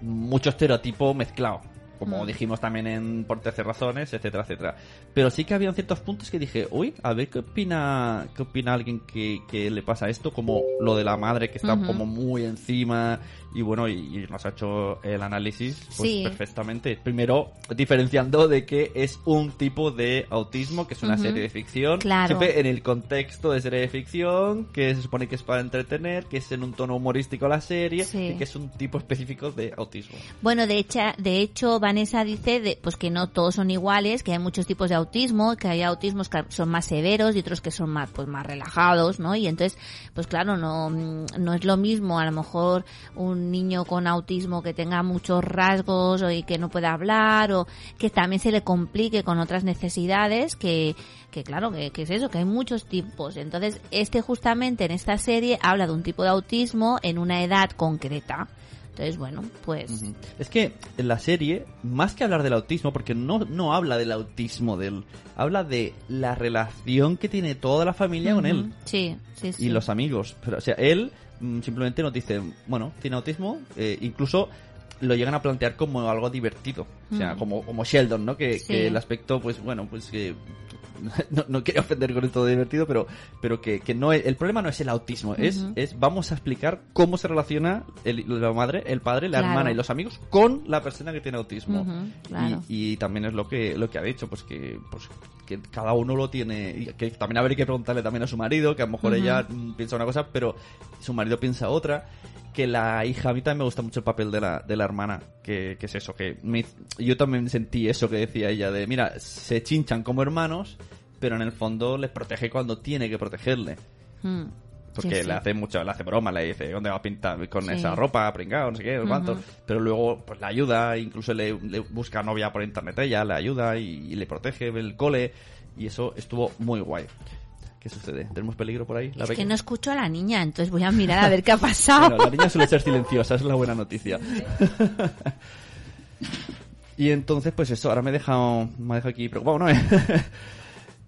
mucho estereotipo mezclado. Como Mm. dijimos también en Por 13 razones, etcétera, etcétera. Pero sí que había ciertos puntos que dije, uy, a ver qué opina, qué opina alguien que, que le pasa esto, como lo de la madre que está como muy encima y bueno, y, y nos ha hecho el análisis pues Sí. perfectamente. Primero, diferenciando de que es un tipo de autismo, que es una serie de ficción, Claro. siempre en el contexto de serie de ficción, que se supone que es para entretener, que es en un tono humorístico la serie, Sí. y que es un tipo específico de autismo. Bueno, de hecho, de hecho Vanessa dice de, pues que no todos son iguales, que hay muchos tipos de autismo, que hay autismos que son más severos y otros que son más pues más relajados, ¿no? Y entonces, pues claro, no no es lo mismo a lo mejor un niño con autismo que tenga muchos rasgos o y que no pueda hablar o que también se le complique con otras necesidades que que claro, que, que es eso, que hay muchos tipos. Entonces, este justamente en esta serie habla de un tipo de autismo en una edad concreta. Entonces, bueno, pues. Es que en la serie, más que hablar del autismo, porque no, no habla del autismo de él, habla de la relación que tiene toda la familia con él. Sí, sí, sí. y los amigos. Pero, o sea, él simplemente nos dice, bueno, tiene autismo, eh, incluso lo llegan a plantear como algo divertido. O sea, Mm. como, como Sheldon, ¿no? Que, Sí. que el aspecto, pues bueno, pues que... *laughs* No, no quiero ofender con esto de divertido, pero, pero que, que no es- el problema no es el autismo, es, es vamos a explicar cómo se relaciona el- la madre, el padre, la Claro. hermana y los amigos con la persona que tiene autismo. Claro. y, y también es lo que, lo que ha dicho, pues que, pues que cada uno lo tiene, y que también habría que preguntarle también a su marido, que a lo mejor Ujú. ella mm, piensa una cosa, pero su marido piensa otra. Que la hija, a mí también me gusta mucho el papel de la, de la hermana, que, que es eso, que me- yo también sentí eso que decía ella, de mira, se chinchan como hermanos, pero en el fondo les protege cuando tiene que protegerle. Mm. Porque Sí, le hace mucho, le hace broma, le dice, ¿dónde va a pintar con Sí. esa ropa, pringado, no sé qué, no cuánto? Ujú. Pero luego, pues le ayuda, incluso le, le busca novia por internet ella, le ayuda y, y le protege el cole, y eso estuvo muy guay. ¿Qué sucede? ¿Tenemos peligro por ahí? ¿La Es que no escucho a la niña, entonces voy a mirar a ver qué ha pasado. Bueno, la niña suele ser silenciosa, es la buena noticia. *laughs* y entonces, pues eso, ahora me he dejado, me ha dejado aquí preocupado, ¿no? *laughs*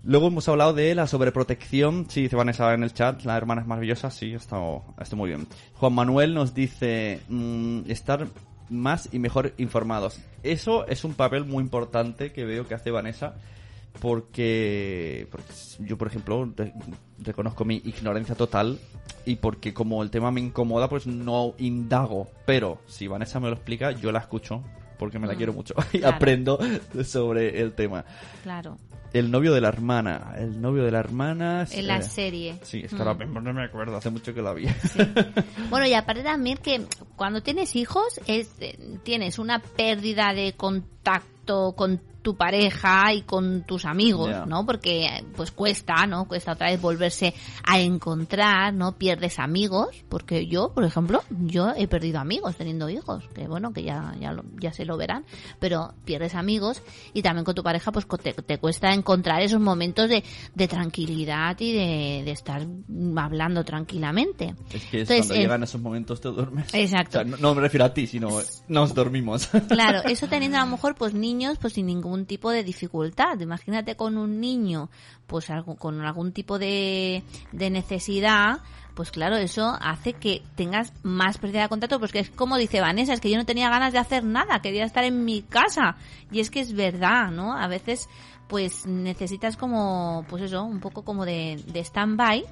Luego hemos hablado de la sobreprotección. Sí, dice Vanessa en el chat, la hermana es maravillosa. Sí, está, está muy bien. Juan Manuel nos dice mm, estar más y mejor informados. Eso es un papel muy importante que veo que hace Vanessa. Porque, porque yo, por ejemplo, re- reconozco mi ignorancia total y porque como el tema me incomoda, pues no indago. Pero si Vanessa me lo explica, yo la escucho porque me la Mm, quiero mucho *laughs* y claro. aprendo sobre el tema. Claro, El novio de la hermana. El novio de la hermana. en la eh, serie. Sí, es que Mm. ahora mismo no me acuerdo, hace mucho que la vi. *laughs* Bueno, y aparte también que cuando tienes hijos es eh, tienes una pérdida de contacto con tu pareja y con tus amigos, Ya. ¿no? Porque eh, pues cuesta, ¿no? Cuesta otra vez volverse a encontrar, ¿no? Pierdes amigos, porque yo, por ejemplo, yo he perdido amigos teniendo hijos, que bueno, que ya ya, lo- ya se lo verán, pero pierdes amigos y también con tu pareja pues te, te cuesta encontrar esos momentos de, de tranquilidad y de, de estar hablando tranquilamente. Es que es Entonces, cuando en- llegan esos momentos te duermes. Exacto. O sea, no, no me refiero a ti, sino nos dormimos. Claro, *laughs* eso teniendo a lo mejor pues niños pues sin ningún tipo de dificultad. Imagínate con un niño pues algo, con algún tipo de, de necesidad, pues claro, eso hace que tengas más pérdida de contacto, porque es como dice Vanessa, es que yo no tenía ganas de hacer nada, quería estar en mi casa. Y es que es verdad, ¿no? A veces pues necesitas como, pues eso, un poco como de, de stand-by,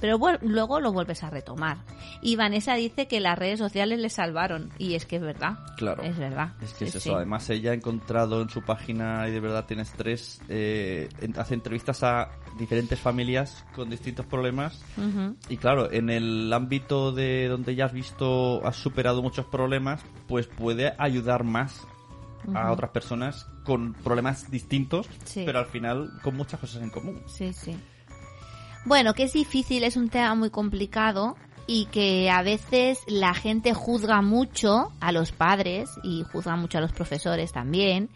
pero luego lo vuelves a retomar. Y Vanessa dice que las redes sociales le salvaron, y es que es verdad. Claro. Es verdad. Es que es Sí, eso. sí. Además, ella ha encontrado en su página, y de verdad tienes tres, eh, hace entrevistas a diferentes familias con distintos problemas. Y claro, en el ámbito de donde ya has visto, has superado muchos problemas, pues puede ayudar más a otras personas con problemas distintos, Sí. pero al final con muchas cosas en común. Sí, sí. Bueno, que es difícil, es un tema muy complicado y que a veces la gente juzga mucho a los padres y juzga mucho a los profesores también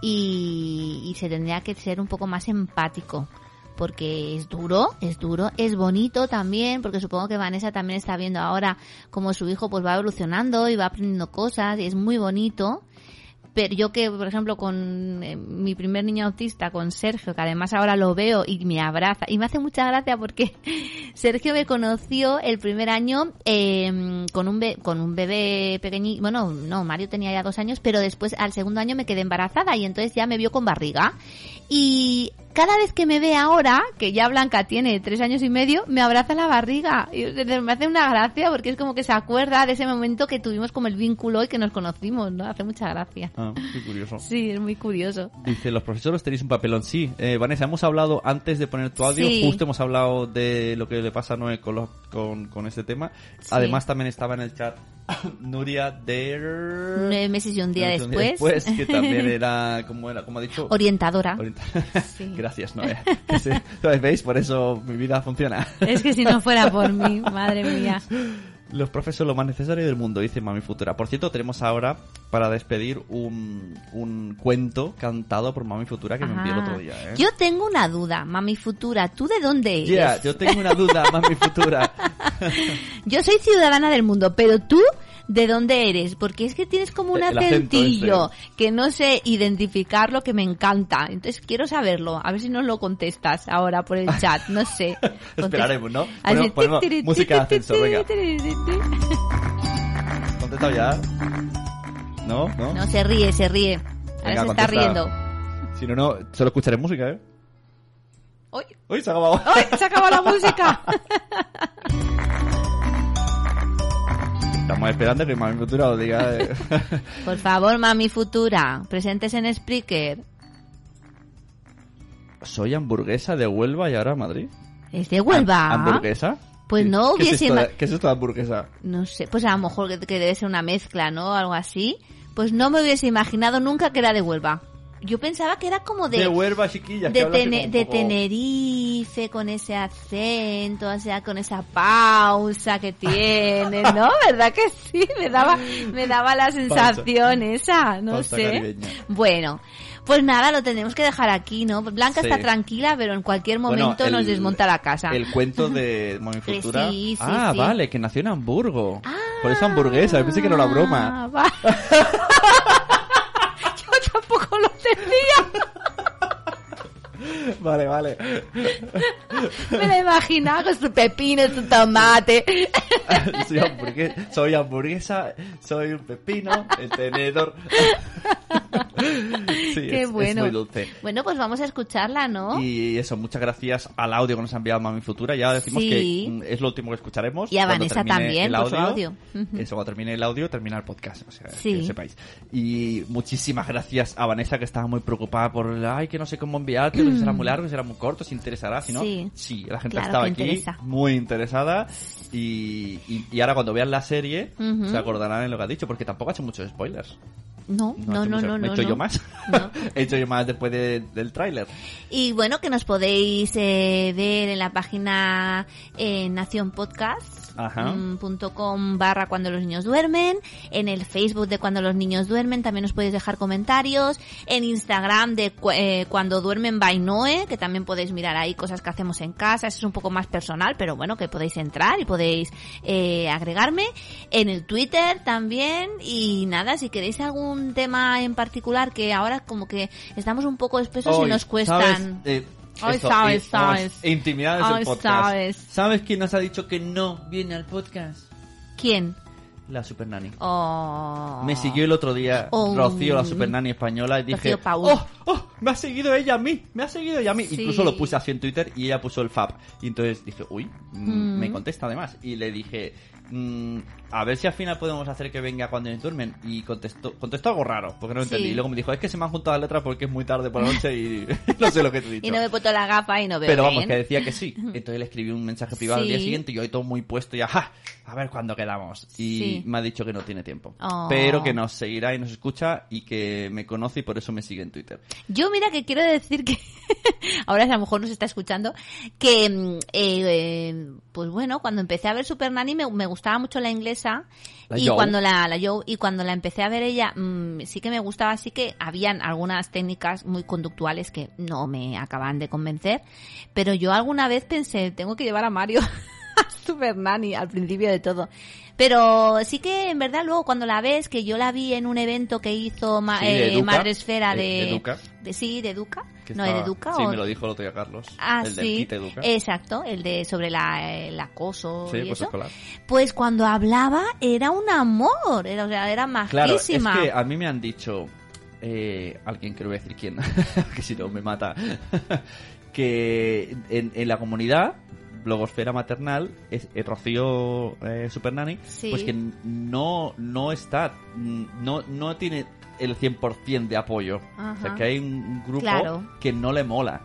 y, se tendría que ser un poco más empático porque es duro, es duro, es bonito también, porque supongo que Vanessa también está viendo ahora cómo su hijo pues va evolucionando y va aprendiendo cosas y es muy bonito. Pero yo que, por ejemplo, con eh, mi primer niño autista, con Sergio, que además ahora lo veo y me abraza, y me hace mucha gracia porque *laughs* Sergio me conoció el primer año eh, con, un con un bebé pequeñito, bueno, no, Mario tenía ya dos años, pero después al segundo año me quedé embarazada y entonces ya me vio con barriga. Y cada vez que me ve ahora, que ya Blanca tiene tres años y medio, me abraza la barriga. Y me hace una gracia porque es como que se acuerda de ese momento que tuvimos como el vínculo y que nos conocimos, ¿no? Hace mucha gracia. Ah, qué curioso. Sí, es muy curioso. Dice, los profesores tenéis un papelón. Sí, eh, Vanessa, hemos hablado antes de poner tu audio, Sí. justo hemos hablado de lo que le pasa a Noé con, los- con, con este tema. Además, también estaba en el chat *coughs* Nuria Der... Nueve meses y un día Nueve meses después. que también *laughs* era, como era, como ha dicho... Orientadora. Orienta- *laughs* *laughs* Gracias, Noé. Sí, ¿Veis? Por eso mi vida funciona. Es que si no fuera por mí, madre mía. Los profes son lo más necesario del mundo, dice Mami Futura. Por cierto, tenemos ahora para despedir un, un cuento cantado por Mami Futura que me envió el otro día. ¿eh? Yo tengo una duda, mami futura, ¿tú de dónde eres? Ya, yo tengo una duda, Mami Futura. *laughs* Yo soy ciudadana del mundo, pero tú, ¿de dónde eres? Porque es que tienes como un acentillo que no sé identificarlo, que me encanta. Entonces quiero saberlo. A ver si nos lo contestas ahora por el chat. No sé. *laughs* Esperaremos, ¿no? Así, Ponemos, ponemos música de ascensor, venga. ¿Contestado ya? ¿No? ¿No? No, se ríe, se ríe. Ahora se está contesta. riendo. Si no, no, solo escucharé música, ¿eh? ¡Uy! ¡Uy, se ha acabado! ¡Ay, se acabó la música! *laughs* Estamos esperando que Mami Futura os diga... eh. *laughs* Por favor, mami futura, presentes en Spreaker. Soy hamburguesa de Huelva y ahora Madrid. ¿Es de Huelva? ¿Ham- ¿Hamburguesa? Pues no ¿Qué es hubiese... esto de- ima- ¿Qué es esto de hamburguesa? No sé, pues a lo mejor que, que debe ser una mezcla, ¿no? Algo así. Pues no me hubiese imaginado nunca que era de Huelva. Yo pensaba que era como de... De Huelva, chiquillas. que de, hablas así Tene- como un de poco- Con ese acento, o sea, con esa pausa que tiene, ¿no? ¿Verdad que sí? Me daba, me daba la sensación esa, no pausa sé. caribeña. Bueno, pues nada, lo tenemos que dejar aquí, ¿no? Blanca Sí. está tranquila, pero en cualquier Bueno, momento nos desmonta la casa. El cuento de *laughs* Mami Eh, Futura. sí, sí, ah, vale, que nació en Hamburgo. Por eso hamburguesa, pensé que era una broma. Ah, va. *laughs* Yo tampoco lo entendía. *laughs* Vale, vale. Me la imaginaba con su pepino, su tomate. *laughs* soy, hamburguesa, soy hamburguesa, soy un pepino, el tenedor. sí, Qué es, es bueno. muy dulce. Bueno, pues vamos a escucharla, ¿no? Y eso, muchas gracias al audio que nos ha enviado Mami Futura. Ya decimos Sí. que mm, es lo último que escucharemos. Y a Vanessa también, el por su audio. Eso, cuando termine el audio, termina el podcast. O sea, Sí. que sepáis. Y muchísimas gracias a Vanessa que estaba muy preocupada por, ay, que no sé cómo enviarte, que será muy largo, será muy corto, si interesará, si no. Sí. la gente Claro estaba aquí interesa. muy interesada. Y, y, y ahora cuando vean la serie, se acordarán de lo que ha dicho, porque tampoco ha hecho muchos spoilers. No, no, no, no, ¿Me he no, hecho no. yo más? *laughs* he hecho yo más después de- del tráiler. Y bueno, que nos podéis eh, ver en la página eh, Nación Podcast. Mm, com barra cuando los niños duermen en el Facebook de cuando los niños duermen también nos podéis dejar comentarios en Instagram de eh, cuando duermen by Que también podéis mirar ahí cosas que hacemos en casa eso es un poco más personal pero bueno que podéis entrar y podéis eh, agregarme en el Twitter también y nada si queréis algún tema en particular que ahora como que estamos un poco espesos y nos ¿sabes? cuestan Eh, sabes, eh, sabes. Intimidades Ay, del podcast. sabes. ¿Sabes quién nos ha dicho que no viene al podcast? ¿quién? La Super Nanny. Oh. Me siguió el otro día Oh. Rocío, la Super Nanny española, y dije. ¡Oh! ¡Oh! Me ha seguido ella a mí, me ha seguido ella a mí. Sí. Incluso lo puse así en Twitter y ella puso el fab. Y entonces dije, uy, mm, Mm. me contesta además. Y le dije, mm, a ver si al final podemos hacer que venga cuando ellos duermen. Y contestó, contestó algo raro, porque no lo Sí. entendí. Y luego me dijo, es que se me han juntado las letras porque es muy tarde por la noche y *laughs* no sé lo que te he dicho. Y no me he puesto la gafa y no veo Pero vamos, bien. que decía que sí. *laughs* Entonces le escribí un mensaje privado al día Sí. siguiente y hoy todo muy puesto y ajá, a ver cuándo quedamos. Y Sí. me ha dicho que no tiene tiempo. Oh. Pero que nos seguirá y nos escucha y que me conoce y por eso me sigue en Twitter. Yo mira que quiero decir que *laughs* ahora a lo mejor nos está escuchando que mm, eh, eh, pues bueno cuando empecé a ver Super Nanny me, me gustaba mucho la inglesa La y Joe. cuando la, la Joe, y cuando la empecé a ver ella mm, sí que me gustaba sí que habían algunas técnicas muy conductuales que no me acaban de convencer pero yo alguna vez pensé tengo que llevar a Mario *laughs* *laughs* Super Nanny al principio de todo. Pero sí que en verdad luego cuando la ves, que yo la vi en un evento que hizo ma- Sí, de eh, Educa. Madre Esfera De- de, de- sí, de Educa. Que no, estaba- de Educa Sí, o... me lo dijo el otro día Carlos. Ah, el del sí. kit Educa. Exacto, el de sobre la, el acoso Sí, y pues eso. escolar. Pues cuando hablaba era un amor, era, o sea, era Claro, es majísima. que a mí me han dicho, eh, alguien que no voy a decir quién, *laughs* que si no me mata, *laughs* que en, en la comunidad blogosfera maternal es eh, Rocío eh, Supernani, Sí. pues que no no está, no no tiene el 100% de apoyo. O sea, que hay un grupo Claro. que no le mola.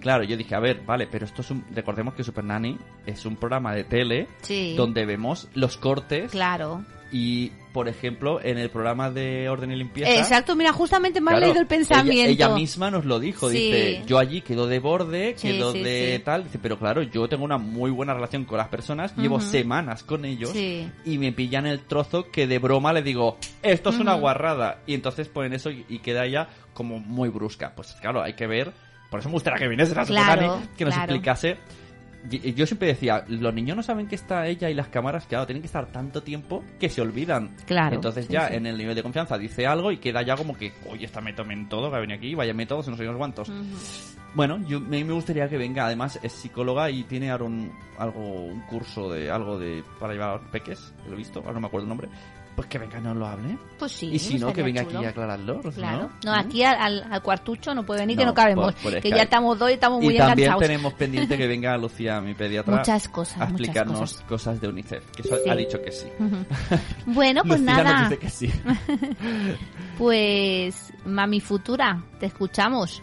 Claro, yo dije, a ver, vale, pero esto es un... Recordemos que Super Nanny es un programa de tele Sí. donde vemos los cortes Claro. y, por ejemplo, en el programa de Orden y Limpieza... Exacto, mira, justamente me has claro, leído el pensamiento. Ella, ella misma nos lo dijo, Sí. dice, yo allí quedo de borde, Sí, quedo sí, de tal, dice, pero claro, yo tengo una muy buena relación con las personas, llevo semanas con ellos y me pillan el trozo que de broma le digo, esto es una guarrada, y entonces ponen eso y, y queda ella como muy brusca. Pues claro, hay que ver, por eso me gustaría que viniese la Claro, Superani, que nos claro. explicase Yo siempre decía, los niños no saben que está ella y las cámaras, claro, tienen que estar tanto tiempo que se olvidan. Claro, Entonces sí, ya sí. en el nivel de confianza dice algo y queda ya como que, oye, esta me tomen todo, que ha venido aquí, vaya métodos, no sé unos cuantos. Bueno, yo, a mí me gustaría que venga, además es psicóloga y tiene ahora un, algo, un curso de algo de para llevar peques, lo he visto, ahora no me acuerdo el nombre. Pues que venga nos lo hable. Pues sí. y si no, que venga chulo. aquí a aclararlo. Claro. ¿no? No, aquí al, al- al cuartucho no puede venir, que No, cabemos. por- por que ya estamos dos y estamos muy y también tenemos pendiente que venga Lucía, mi pediatra, Muchas cosas, a muchas explicarnos cosas. de UNICEF. Que eso Sí. ha dicho que sí. *laughs* Bueno, pues Lucía nada. nos dice que sí. *laughs* Pues, mami futura, te escuchamos.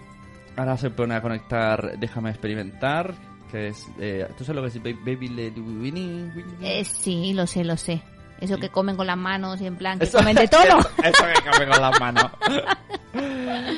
Ahora se pone a conectar Déjame experimentar, que es... Eh, ¿Tú sabes lo que es Ba- Baby Led Winnie? Eh, sí, lo sé, lo sé. Eso que comen con las manos y en plan que Eso- comen de todo. Eso que come con las manos. *laughs*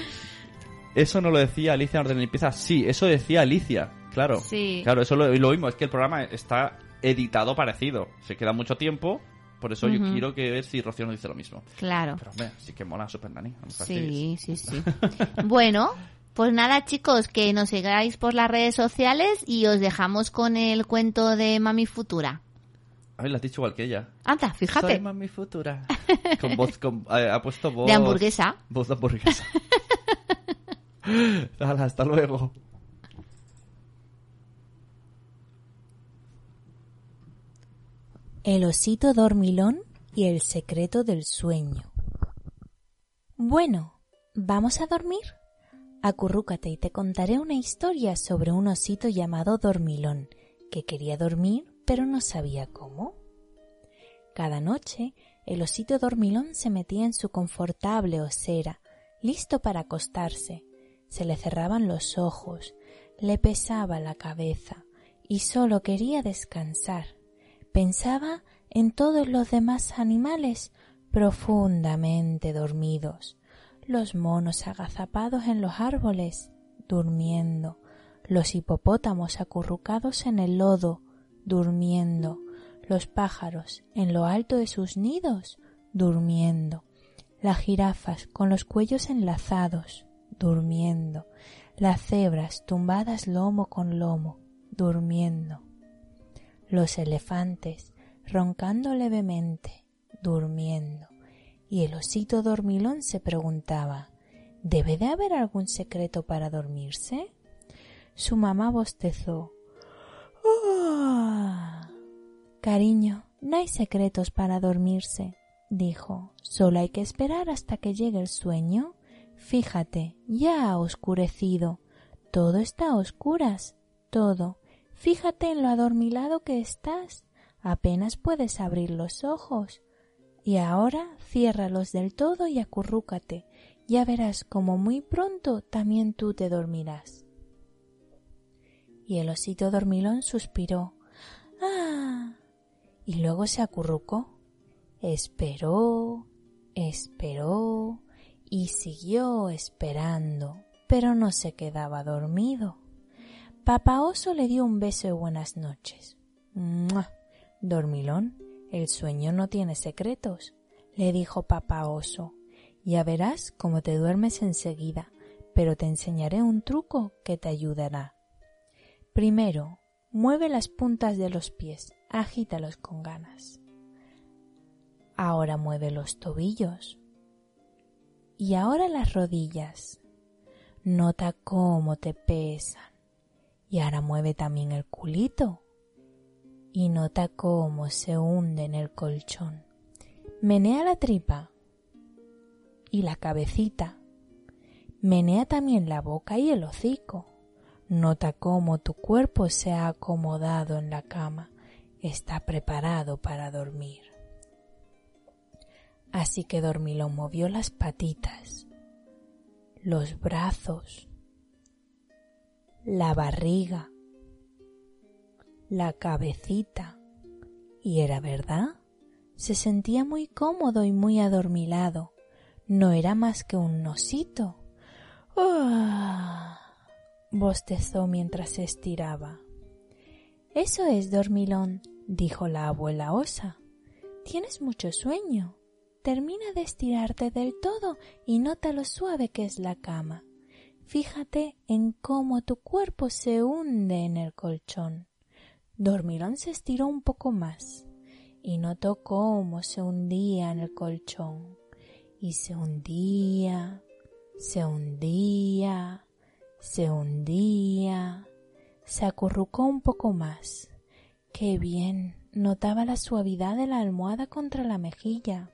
Eso no lo decía Alicia en Orden y Limpieza. Sí, eso decía Alicia, claro. Sí. Claro, eso lo, lo mismo. Es que el programa está editado parecido. Se queda mucho tiempo. Por eso yo quiero que ver si Rocío nos dice lo mismo. Claro. Pero hombre, sí que mola Super me Sí, sí, sí. *laughs* bueno, pues nada, chicos, que nos sigáis por las redes sociales y os dejamos con el cuento de Mami Futura. Ay, lo has dicho igual que ella. Anda, fíjate. Soy mami futura. *laughs* Con voz, con, eh, ha puesto voz... De hamburguesa. Voz de hamburguesa. *laughs* Hala, hasta luego. El osito dormilón y el secreto del sueño. Bueno, ¿vamos a dormir? Acurrúcate y te contaré una historia sobre un osito llamado dormilón, que quería dormir pero no sabía cómo. Cada noche el osito dormilón se metía en su confortable osera, listo para acostarse. Se le cerraban los ojos, le pesaba la cabeza y solo quería descansar. Pensaba en todos los demás animales profundamente dormidos, los monos agazapados en los árboles, durmiendo, los hipopótamos acurrucados en el lodo, durmiendo, los pájaros en lo alto de sus nidos, durmiendo, las jirafas con los cuellos enlazados, durmiendo, las cebras tumbadas lomo con lomo, durmiendo, los elefantes roncando levemente, durmiendo, y el osito dormilón se preguntaba ¿Debe de haber algún secreto para dormirse? Su mamá bostezó. "Ah". Cariño, no hay secretos para dormirse, dijo. Solo hay que esperar hasta que llegue el sueño. Fíjate, ya ha oscurecido. Todo está a oscuras, todo. Fíjate en lo adormilado que estás. Apenas puedes abrir los ojos. Y ahora ciérralos del todo y acurrúcate. Ya verás como muy pronto también tú te dormirás. Y el osito dormilón suspiró. ¡Ah! Y luego se acurrucó. Esperó, esperó y siguió esperando. pero no se quedaba dormido. Papá Oso le dio un beso de buenas noches. Dormilón, el sueño no tiene secretos, le dijo Papá Oso. Ya verás cómo te duermes enseguida, pero te enseñaré un truco que te ayudará. Primero, mueve las puntas de los pies, agítalos con ganas. Ahora mueve los tobillos. Y ahora las rodillas. Nota cómo te pesan. Y ahora mueve también el culito. Y nota cómo se hunde en el colchón. Menea la tripa y la cabecita. Menea también la boca y el hocico. Nota cómo tu cuerpo se ha acomodado en la cama. Está preparado para dormir. Así que Dormilón movió las patitas, los brazos, la barriga, la cabecita. Y era verdad, se sentía muy cómodo y muy adormilado. No era más que un nosito. ¡Ah! bostezó mientras se estiraba. Eso es, dormilón, dijo la abuela osa. Tienes mucho sueño. Termina de estirarte del todo y nota lo suave que es la cama. Fíjate en cómo tu cuerpo se hunde en el colchón. Dormilón se estiró un poco más y notó cómo se hundía en el colchón y se hundía, se hundía, se hundía, se acurrucó un poco más. Qué bien, notaba la suavidad de la almohada contra la mejilla.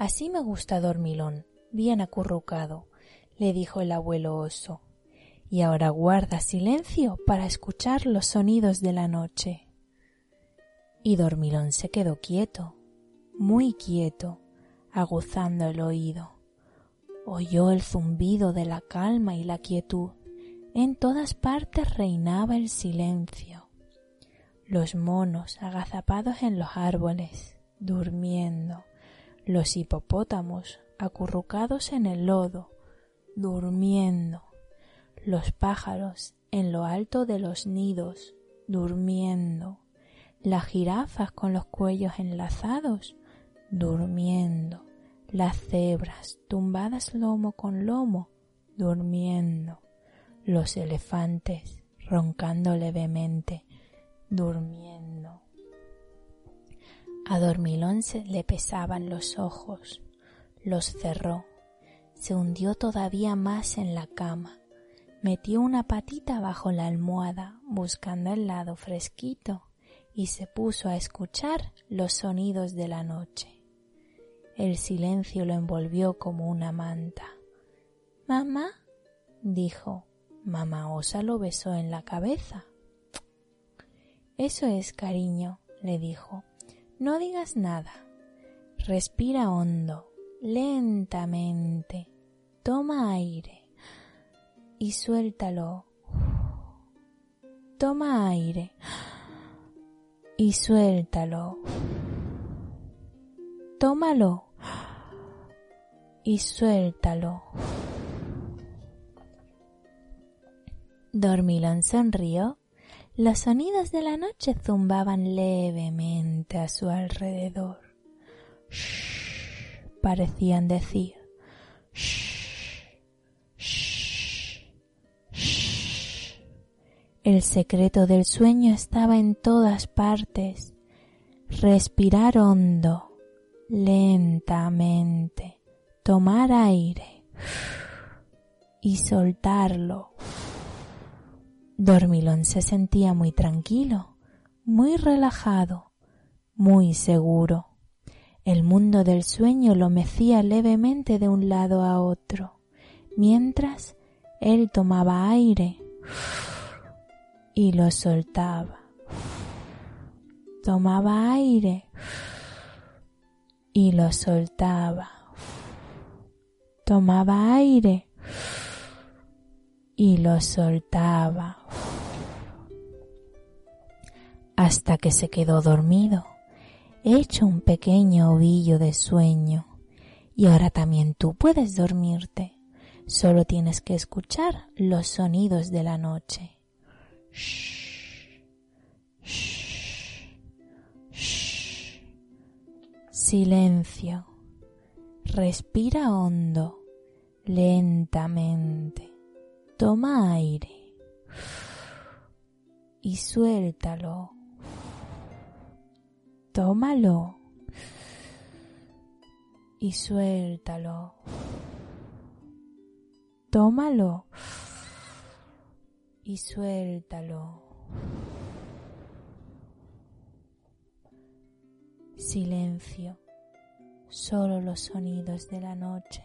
Así me gusta dormilón, bien acurrucado, le dijo el abuelo oso. Y ahora guarda silencio para escuchar los sonidos de la noche. Y dormilón se quedó quieto, muy quieto, aguzando el oído. Oyó el zumbido de la calma y la quietud. En todas partes reinaba el silencio. Los monos agazapados en los árboles, durmiendo. Los hipopótamos acurrucados en el lodo, durmiendo, los pájaros en lo alto de los nidos, durmiendo, las jirafas con los cuellos enlazados, durmiendo, las cebras tumbadas lomo con lomo, durmiendo, los elefantes roncando levemente, durmiendo. A Dormilón se le pesaban los ojos, los cerró, se hundió todavía más en la cama, metió una patita bajo la almohada buscando el lado fresquito y se puso a escuchar los sonidos de la noche. El silencio lo envolvió como una manta. Mamá, dijo. Mamá Osa lo besó en la cabeza. Eso es, cariño, le dijo. No digas nada. Respira hondo, lentamente. Toma aire y suéltalo. Toma aire y suéltalo. Tómalo y suéltalo. Dormilón sonrió los sonidos de la noche zumbaban levemente a su alrededor. Shh, parecían decir. Shh, shh, shh. El secreto del sueño estaba en todas partes. Respirar hondo, lentamente, tomar aire y soltarlo. Dormilón se sentía muy tranquilo, muy relajado, muy seguro. El mundo del sueño lo mecía levemente de un lado a otro, mientras él tomaba aire y lo soltaba. Tomaba aire y lo soltaba. Tomaba aire y lo soltaba hasta que se quedó dormido, hecho un pequeño ovillo de sueño. Y ahora también tú puedes dormirte. Solo tienes que escuchar los sonidos de la noche. Silencio. Respira hondo, lentamente. Toma aire y suéltalo. Tómalo y suéltalo. Tómalo y suéltalo. Silencio, solo los sonidos de la noche.